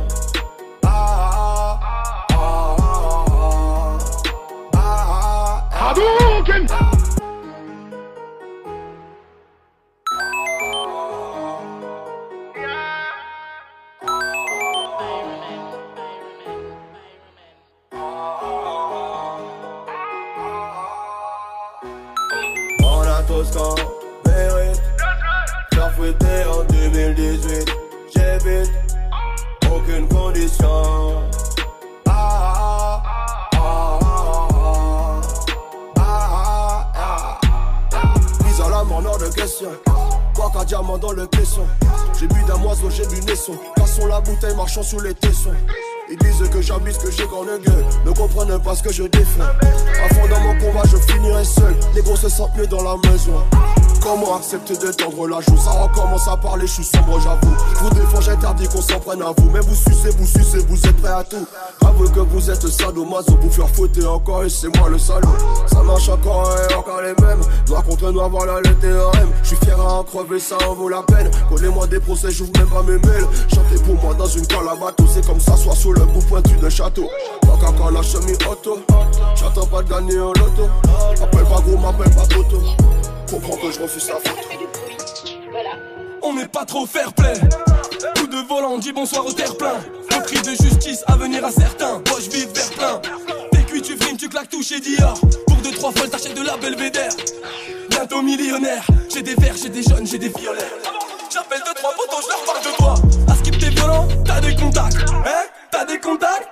Que je défends. Fond dans mon combat, je finirai seul. Les gros se sentent mieux dans la maison. Comment accepter de tendre la joue Ça recommence à parler, je suis sombre, j'avoue. Vous défends, j'interdis qu'on s'en prenne à vous. Mais vous sucez, vous sucez, vous êtes prêts à tout. Avouez que vous êtes sadomaso, vous faire fouetter encore et c'est moi le salaud. Ça marche encore et encore les mêmes. Noir contre noir, voilà le théorème. Je suis fier à en crever, ça en vaut la peine. Collez-moi des procès, j'ouvre même pas mes mails. Chantez pour moi dans une bateau, c'est comme ça, soit sous le bout pointu de château. La chemise auto. J'attends pas de gagner en loto. Appelle pas gros, m'appelle pas. Comprends que je refuse la photo. On n'est pas trop fair play. Coup de volant, dit bonsoir au terre-plein. Le cri de justice à venir à certains. Poche vide, vers plein. T'es cuit, tu frimes, tu claques tout chez Dior. Pour deux, trois folles, t'achètes de la belvédère. Bientôt millionnaire. J'ai des verts, j'ai des jaunes, j'ai des violets. J'appelle deux, trois potos, je leur parle de toi. À skip t'es violent, t'as des contacts. Hein? T'as des contacts?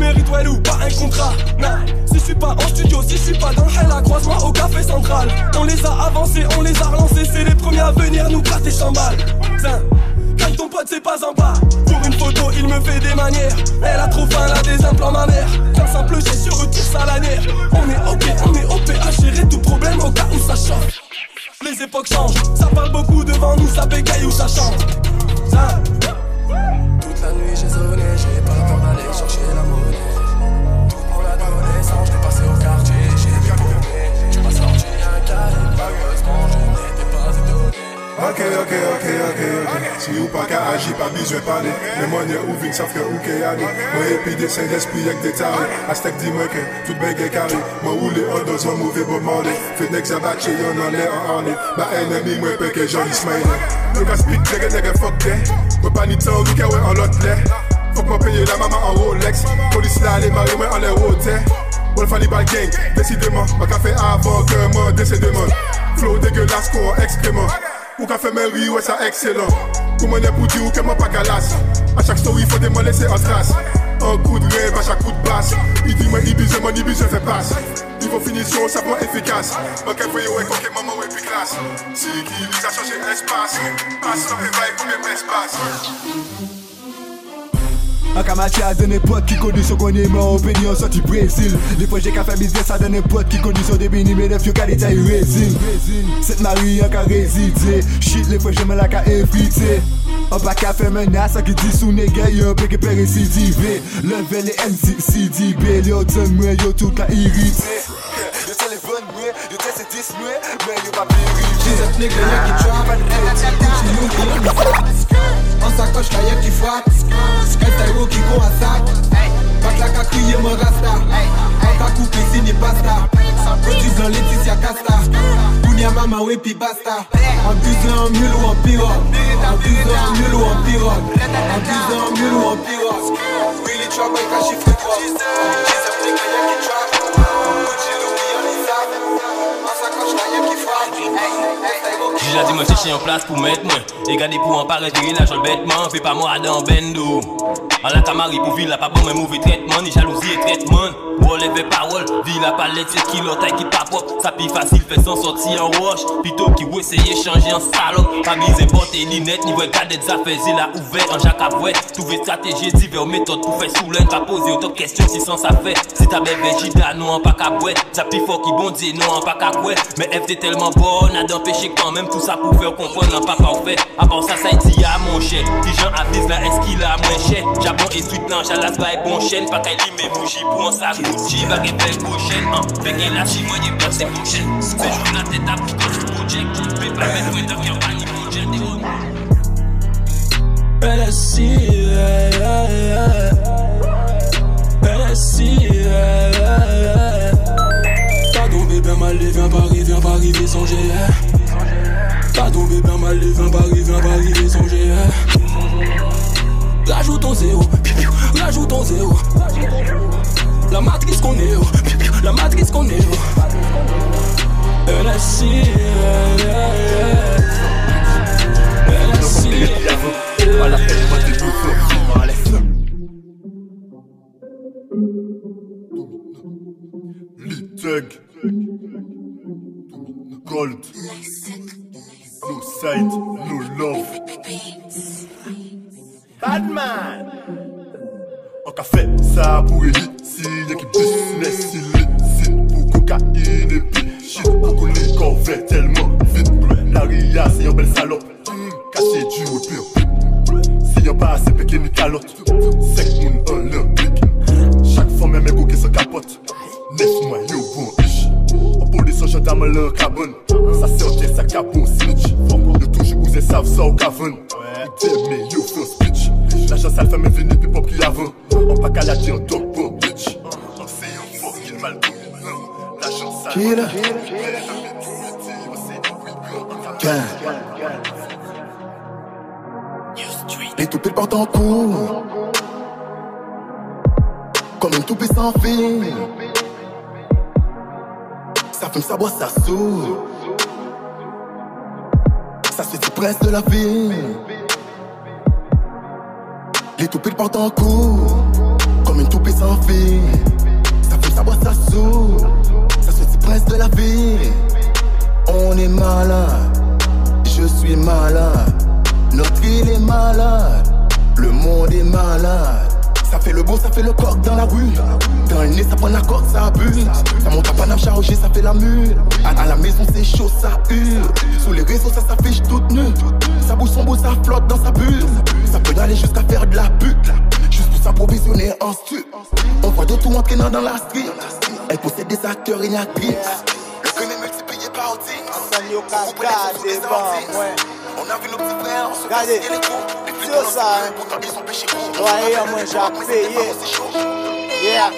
Tu mérites ouais ou pas un contrat. Non, si je suis pas en studio, si je suis pas dans la croise-moi au café central. On les a avancés, on les a relancés C'est les premiers à venir nous gratter chambal Tiens, quand ton pote c'est pas en bas. Pour une photo il me fait des manières. Elle a trop faim, elle a des implants ma mère Qu'un simple j'ai sur retire sa lanière On est ok, on est OP à gérer tout problème au cas où ça chauffe Les époques changent, ça parle beaucoup devant nous, ça bégaye ou ça chante. Toute la nuit j'ai sonné, j'ai pas temps d'aller chercher Ok, ok, ok, ok, ok. Si ou pa ka aji, pa bizwe pale Men mwenye ou vin, saf ke ou ke yale Mwen epi de sen l'esprit ek detale Aztek di mwen ke, tout ben gen kare Mwen oule an doz an mouve bo mande Fe nek zabache yon an le an ane Ba enemi mwen peke jan ismaile Nou ka spik nege nege fok de Mwen pa ni tan wike we an lot le Fok mwen peye la mama an Rolex. Polis la ale mari mwen an le rote Mwen fani bal gang, desideman Mwen ka fe avan ke mwen desedeman Flow dégueulasse qu'on excrément Ou ka fait mes riz, ouais ça excellent Pour pour dire ou que moi pas galas A chaque story faut des me laisser en trace Un coup de rêve à chaque coup de basse. Il dit moi ibise, moi ibise fait passe. Niveau finition, ça prend efficace. Moi qu'elle voyait ouais coquet maman ouais puis classe. Civilisation j'ai espace Passe et va et combien espace An ka mati a de nepot ki kondisyon konye man opinyon sorti Brazil Li proje ka fe biznes a de nepot ki kondisyon debini men nef yo ka detay rezin Set mari an ka rezide Shit li proje men la ka efrite An pa ka fe menas a ki disou nege yon peke pe residive Leve le MC CDB Li yo ten mwen yo tout la irite Yo telefon mwen, yo te se dis mwen Men yo pa perive These nigga, you can drop it, Gucci, you can En sacoche, y'a qui frappe. Est qui go à sac. Pas la mon rasta. Pas coupé, signé pasta. Produisant Laetitia Casta. Kounia mama, oui, basta. En buzant en mule ou en pirogue. En buzant en mule ou en pirogue. En en mule ou en pirogue. Really trouble, qu'à. J'ai appris qu'il J'ai dit moi chercher en place pour mettre moi. Et garder pour en paraître virer la bêtement. Fais pas moi dans bendo. À la camari pour villa pas bon mais mauvais traitement. Ni jalousie et traitement. Relève parole, villa palette c'est kilo taille qui pas propre Ça facile fait sans sortir en wash Plutôt qui ou essayer changer en salope. Pas mise porter lunettes ni voir garder des affaires Il a ouvert en à Trouver stratégie divers méthodes pour faire soulager Pas poser autant de questions si sans ça fait. Si ta bébé gita non en pas boire Ça pi fort qui bondit non en pas quoi Mais FT tellement bonne à d'empêcher quand même tout ça pour faire comprendre un pas parfait. À part ça, ça dit à mon chien. Qui j'en avise là, est-ce qu'il a moins cher? Jabon et suite blanche, à la et bon chaîne. Pas qu'elle mes bougies pour un sac. Gucci, va qu'elle fait prochaine. Hein, fait qu'elle a chi, moi, il peur, c'est prochaine. C'est jour la tête à bout quand je project. Fais pas mettre une heure qui en pas ni projet. Tombé bien mal, viens Paris, viens Paris, viens songer. T'as tombé bien mal, viens Paris, viens Paris, viens songer. Rajoute ton zéro, rajoute ton zéro. La matrice qu'on est, oh. la matrice qu'on est. oh. LSI. LSI, Voilà, fais-moi tes bouffons, allez. Liteg Gold. No side, no love. Badman On ka fait ça pour ici Y'a qui business illicite Pour cocaïne et puis shit. Pour les corvée tellement vite. La ria c'est une belle salope. Caché du pire Si y'a pas assez péké ni calotte Sec moun Chaque fois même go qui se capote Neuf mois yo bon ish En police en gendarme le carbone. Ça c'est un ça cabon snitch Yo toujours vous savent ça au cavern. Ils mais yo fait un speech. L'agence alpha me venu puis pop qui avant On pas qu'à la dire dog bon bitch. On sait un fuck qu'il mal L'agence alpha Killer. Gang. Les toupies portent en cours. Comme une toupie sans fil Ça fume, ça boit, ça saoule. Ça se dit presque de la ville. Les toupies portent en cours Comme une toupie sans fil. Ça fume, ça boit, ça saoule. Ça se dit presque de la ville. On est malade Je suis malade. Notre île est malade, le monde est malade. Ça fait le bon, ça fait le coq dans la rue. Dans le nez, ça prend la corde, ça abuse. Ça monte à paname chargé, ça fait la mule. À, à la maison, c'est chaud, ça hurle. Sous les réseaux, ça s'affiche toute nue. Ça bouge son bout, ça flotte dans sa bulle. Ça peut aller jusqu'à faire de la pute. Juste pour s'approvisionner en stu. On voit tout entrer dans la street. Elle possède des acteurs et une actrice. Le crime est multiplié par 10. On a vu nos petits frères, on se Regardez, les coups. Les dans ça, hein. Pourtant ils sont Voye mwen jak peye yeah.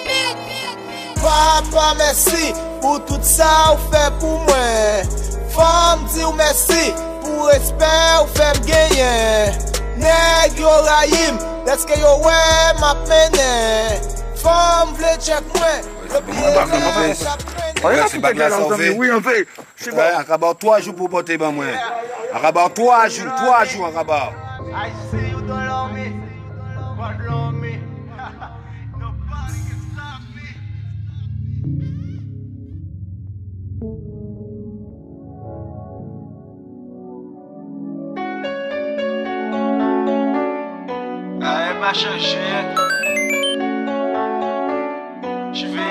Papa mersi pou tout sa ou fe pou mwen Fom di ou mersi pou respè ou fem genyen Neg yo rayim, deske yo we map menen Fom vle chek mwen, le piye mwen chak menen Mwen se bag la sanve, akabar 3 jou pou pote ban mwen Akabar 3 jou, 3 jou akabar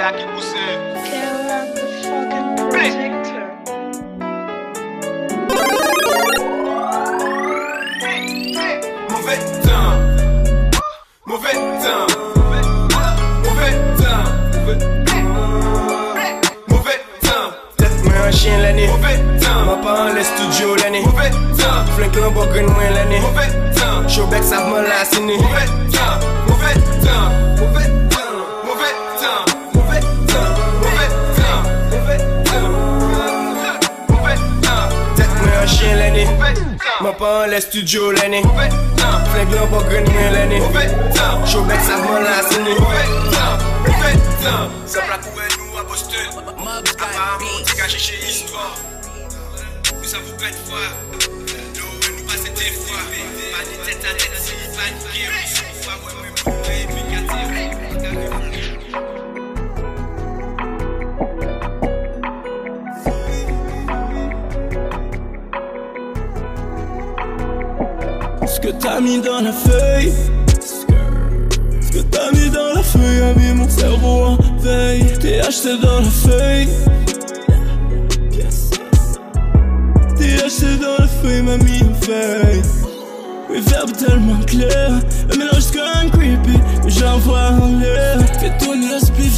Je vais à qui pousser. Mauvais temps. Mauvais temps. Mauvais temps. Mauvais temps. Tête-moi un chien l'année. Mauvais temps. Ma pas en les studios l'année. Mauvais temps. Flink un bugger moi l'année. Mauvais temps. Showback sa mwen la sini Mouve tan, mouve tan, mouve tan, le studio leni Flenk lan bo gren mwen leni Showback sa mwen la tan Sa plak ouwe nou a Boston. Apparemment ti ka cheche histoire Nou sa vou pet fwa Nou ouwe nou pase te fwa Pa ni tèt a tèt si Pa ni kye t'as mis dans la feuille. Ce que t'as mis dans la feuille a mis mon cerveau en veille. T'es acheté dans la feuille. T'es acheté dans la feuille m'a mis en veille. Reverb tellement clair Le mélange même creepy. J'envoie en l'air. Fais tourner le spliff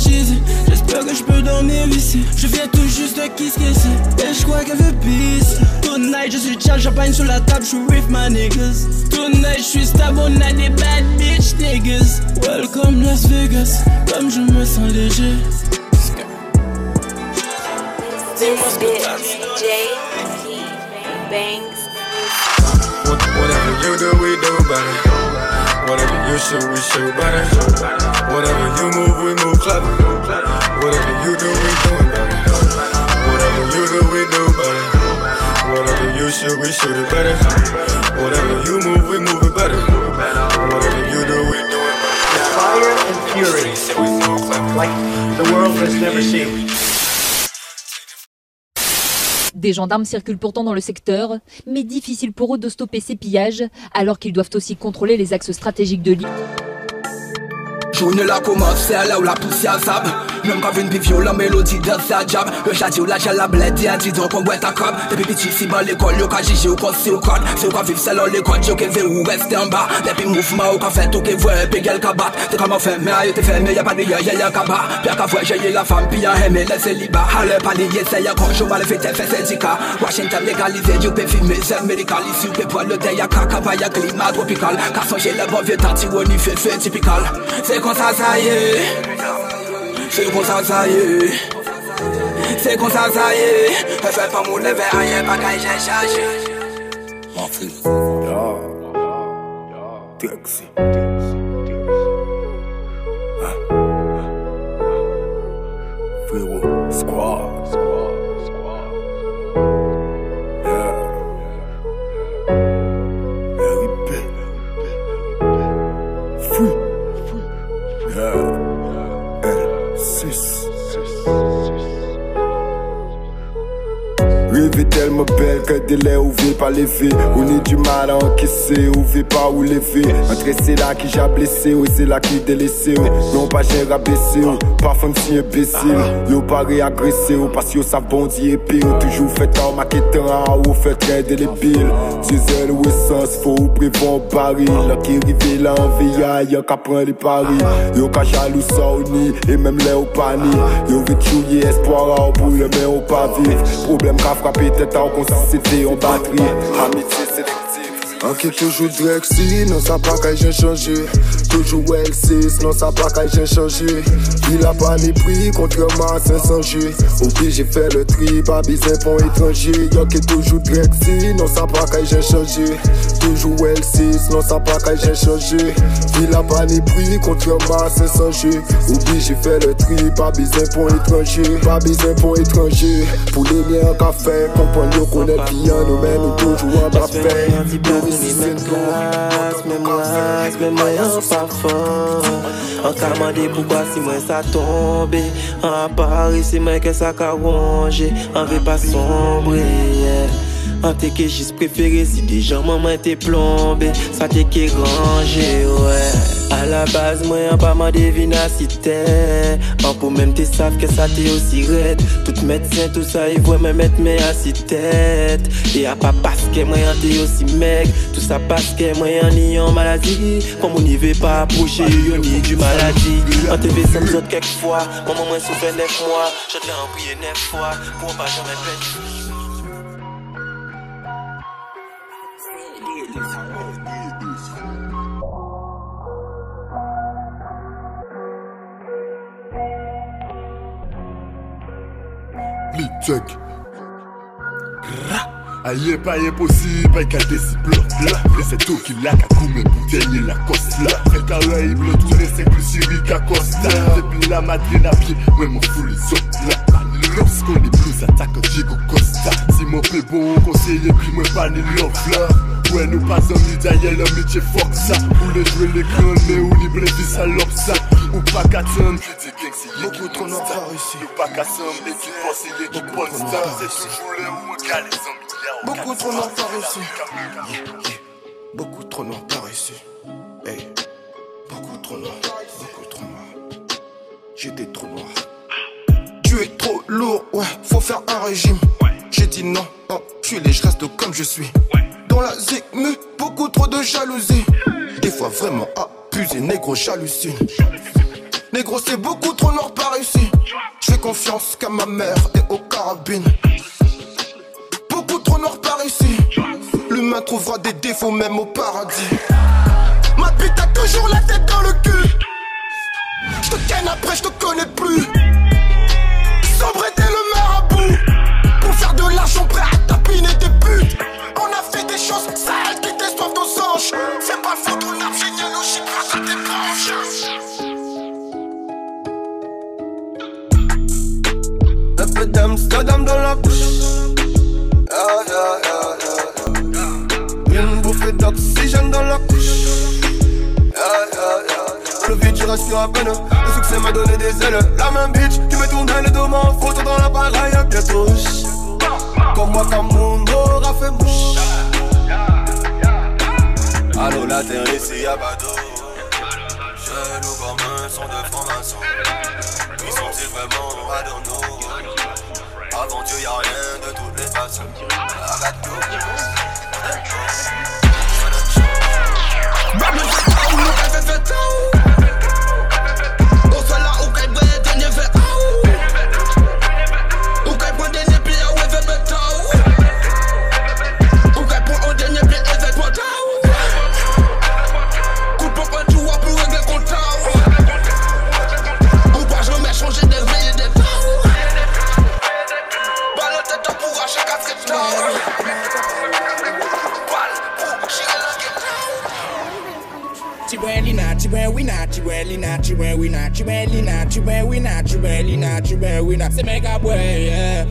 J'espère que je peux dormir ici Je viens tout juste de Kiss Kiss Et je crois qu'elle veut peace Tonight je suis Charles Champagne sur la table Je suis with my niggas Tonight je suis stab On a des bad bitch niggas Welcome Las Vegas Comme je me sens léger Dis-moi ce que t'as. Whatever you do, we do better. Whatever you shoot, we shoot better. Whatever you move, we move clever. Whatever you do, we doing better. Whatever you do, we do better. Whatever you shoot, we shoot it better. Whatever you move, we move it better. Whatever you do, we do it better. Fire and fury, like the world has never seen. Des gendarmes circulent pourtant dans le secteur, mais difficile pour eux de stopper ces pillages, alors qu'ils doivent aussi contrôler les axes stratégiques de l'île. Journée la c'est là où la poussière sable Même quand vient vivre la mélodie de sa job Le châti ou la gel la bled et dit donc on boit ta cop Depuis petit si ban l'école, yo ka jige ou kon si ou ou ka vive c'est là l'école, yo ou reste en bas. Depuis mouvement ou ka fait ou ke voie, pe gel ka Te mais y'a pas de y'a y'a ka ka la femme, puis y'a aimé le célibat Allez palier, c'est y'a quand je vais le fêter, fait syndicat Washington légalisé, you pe filmer, c'est médical Ici ou le thé, y'a y'a le bon vieux tanti, kon sa sa ye Se kon sa sa ye Se kon sa sa ye E fè pa moun leve a ye pa kaj jen chaje Man fri Ya Teksi Frero Squad. Tellement belle que délai ouvé pas levé On est du mal à encaisser, ouvé pas ou lever Entre c'est là qui j'ai blessé, ou c'est là qui délaissé Non pas j'ai rabaissé, pas femme si imbécile Yo pas réagressé, ou parce que yo savent bondi épée Ou toujours fait en maquettant, ou fait très délébile Diesel ou essence, faut ou prévoir baril. Là qui rive là en VIA, y'a qu'à prendre les paris. Yo qu'à jaloux ça et même les au panier. Yo vite espoir pour le mais au pas vivre Problème qu'a frappé tête en consisté en batterie. Amitié Ok toujours Drexy, non ça pas qu'à j'ai changé. Toujours L6, non ça pas qu'à j'ai changé. Il a pas ni prix, contrairement à 500 G Obligé fait le tri, pas besoin pour étranger. Qui toujours Drexy, non ça pas qu'à j'ai changé. Toujours L6, non ça pas qu'à j'ai changé. Il a pas ni prix, contrairement à 500 G Obligé fait le tri, pas besoin pour étranger. Pas besoin pour étranger. Pour les liens qu'a fait, comprendre yo connaît bien Nous mais nous toujours mi men glas, men glas, men mwen yon pa fan An ka mande poukwa si mwen sa tombe. An apari si mwen ke sa ka ronge An ve pa sombre, yeah. En t'es que juste préféré si déjà maman t'es plombé Ça t'es que rangé ouais. À la base moi en pas mandé vinacité En pour même t'es savent que ça t'est aussi raide. Tout médecin tout ça ils voient me mettre mes assis tête Et à pas parce que moi en t'es aussi mec Tout ça parce que moi en y en maladie. Comme on n'y veut pas approcher yo ni du maladie. En TV ça me autres quelquefois. Maman moi souffert neuf mois. Je te l'ai prié neuf fois. Pour pas jamais perdre Blitzug. Aïe, pas impossible, pas qu'à décibler. Là, c'est tout qui l'a qu'à coup, pour gagner la coste. Là, c'est à l'œil, il bleu, tout c'est plus si qu'à coste. depuis la madrine à pied, moi, mon fou, les autres. Lorsqu'on est plus attaque, Diego Costa. Si mon plus bon conseiller, puis moi, pas ni l'offre. Ouais nous pas midi d'ailleurs le métier fuck ça Ou les jouer les crânes mais ou libre les salope ça Ou pas qu'à si Beaucoup trop par ici Ou pas qu'à s'en et qui pense et qui pense ça C'est toujours les où on cale les zombies Beaucoup trop par ici. Beaucoup trop noir par ici. Hey. Beaucoup trop noir. Beaucoup trop noir. J'étais trop noir. Tu es trop lourd, ouais, faut faire un régime. J'ai dit non, oh, je les je reste comme je suis. Dans la beaucoup trop de jalousie. Des fois vraiment abusé, négro, j'hallucine. Négro, c'est beaucoup trop noir par ici. Je fais confiance qu'à ma mère et aux carabines. Beaucoup trop noir par ici. L'humain trouvera des défauts même au paradis. Ma bite a toujours la tête dans le cul. Je te ken après, je te connais plus. Sombre était le marabout. Pour faire de l'argent prêt à tapiner des putes. C'est pas faute, on a généalogie grâce à tes branches. Un peu d'Amsterdam dans la bouche. Ah, yeah, yeah, yeah, Une bouffée d'oxygène dans la couche. Yeah, Le vide, je respire à peine. Le succès m'a donné des ailes. La même bitch qui me tournait le dos en photo dans l'appareil bientôt. Comme moi, mon aura fait mouche. Allô, la terre ici, d'eau. Je nous comme un son de franc-maçon. Ils sont-ils vraiment à avant Dieu y'a rien de toutes les façons. Naturally, natural, we naturally, natural, we naturally, natural, we naturally, natural, we not. Say make up way, yeah.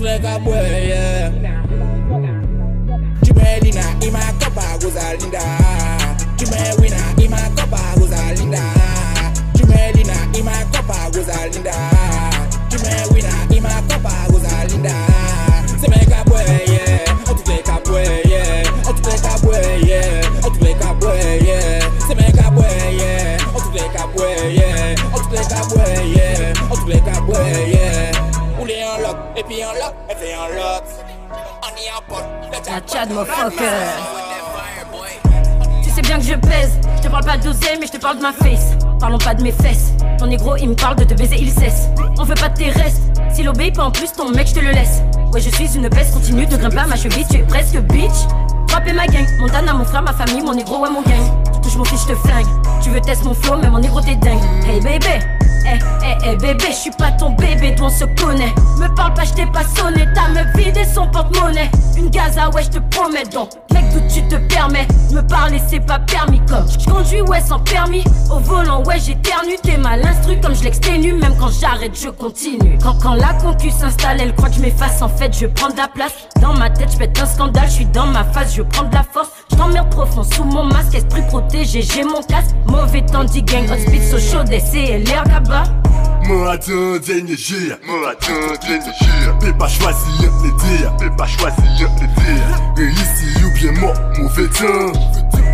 Make up way, yeah. Jumeli na ima kopa guzalinda. Jumeli na ima kopa guzalinda. Jumeli na ima kopa guzalinda. Jumeli na puis en. On y pot, motherfucker. Tu sais bien que je pèse. Je te parle pas d'oseille, mais je te parle de ma face. Parlons pas de mes fesses. Ton négro, il me parle de te baiser, il cesse. On veut pas de tes restes. S'il obéit pas en plus, ton mec, je te le laisse. Ouais, je suis une peste, continue de grimper à ma cheville, tu es presque bitch. Frappez ma gang, Montana, mon frère, ma famille, mon négro, ouais, mon gang. Tu touches mon fils, je te flingue. Tu veux tester mon flow, mais mon négro, t'es dingue. Hey bébé, eh, eh, eh bébé, je suis pas ton bébé, on se connaît. Me parle pas, je t'ai pas sonné, ta meuf vidé son porte-monnaie. Une gaza, ouais, je te promets donc. Mec, d'où tu te permets Me parler, c'est pas permis comme. Je conduis, ouais, sans permis. Au volant, ouais, j'éternue. T'es mal instru comme je l'exténue. Même quand j'arrête, je continue. Quand, quand la concu s'installe, elle croit que je m'efface. En fait, je prends de la place. Dans ma tête, je pète un scandale. Je suis dans ma face, je prends de la force. Je profond sous mon masque. Esprit protégé, j'ai mon casque. Mauvais temps, dit gang. Hot speed, so chaud, c'est l'air là-bas. Attends d'énergie, attends d'énergie Peux pas choisir les dire, peux pas choisir les dire Réussi ou bien mort, mauvais temps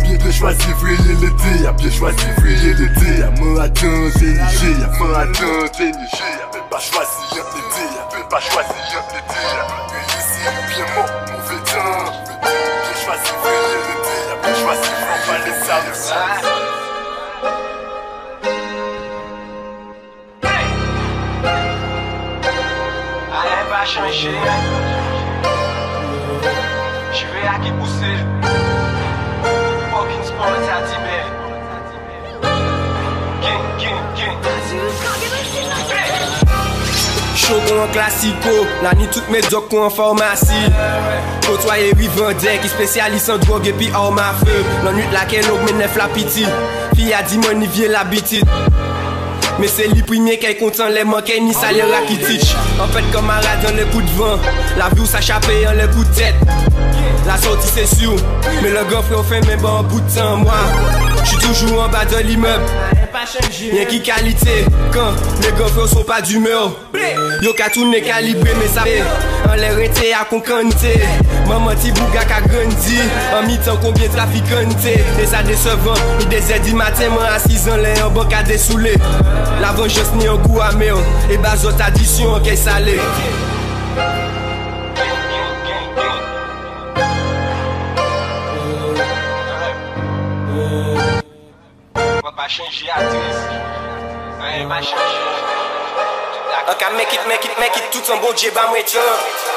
Bien de choisir vriller les dire, bien choisir vriller les dire attends d'énergie, attends d'énergie Peux pas choisir les dire, peux pas choisir les dire Réussi ou bien mort, mauvais temps Bien choisir vriller les dire, bien choisir prends pas les salles chanje Jve a ki puse Fokin sport a di bel Gen, gen, gen Chogon an klasiko La ni tout me dok kon an farmasi Kotwaye rivandè Ki spesyalis an drog epi orma fe Lan yut laken og menef la piti Fi a di moni vye la bitit Mais c'est lui premier qui est content, les manqués ni ça les rakitich. En fait, camarade dans le coup de vent, la vie où en le coup de tête. La sortie c'est sûr, mais le gars fait fait même bon bout de temps. Moi, je suis toujours en bas de l'immeuble. Rien qui qualité, quand les gars sont pas d'humeur. Yo ka tourné calibré, mais ça fait en l'air été à concante. Maman ti bouga ka grandi, en mi-temps combien trafiquante. Et ça décevant, il des du matin, moi à 6 ans, les en banque à dessouler. La vengeance ni un goût amer, et bas autre But my change address. I ain't my change. I can make it, make it, make it tout an bon dje ba mwen tyo.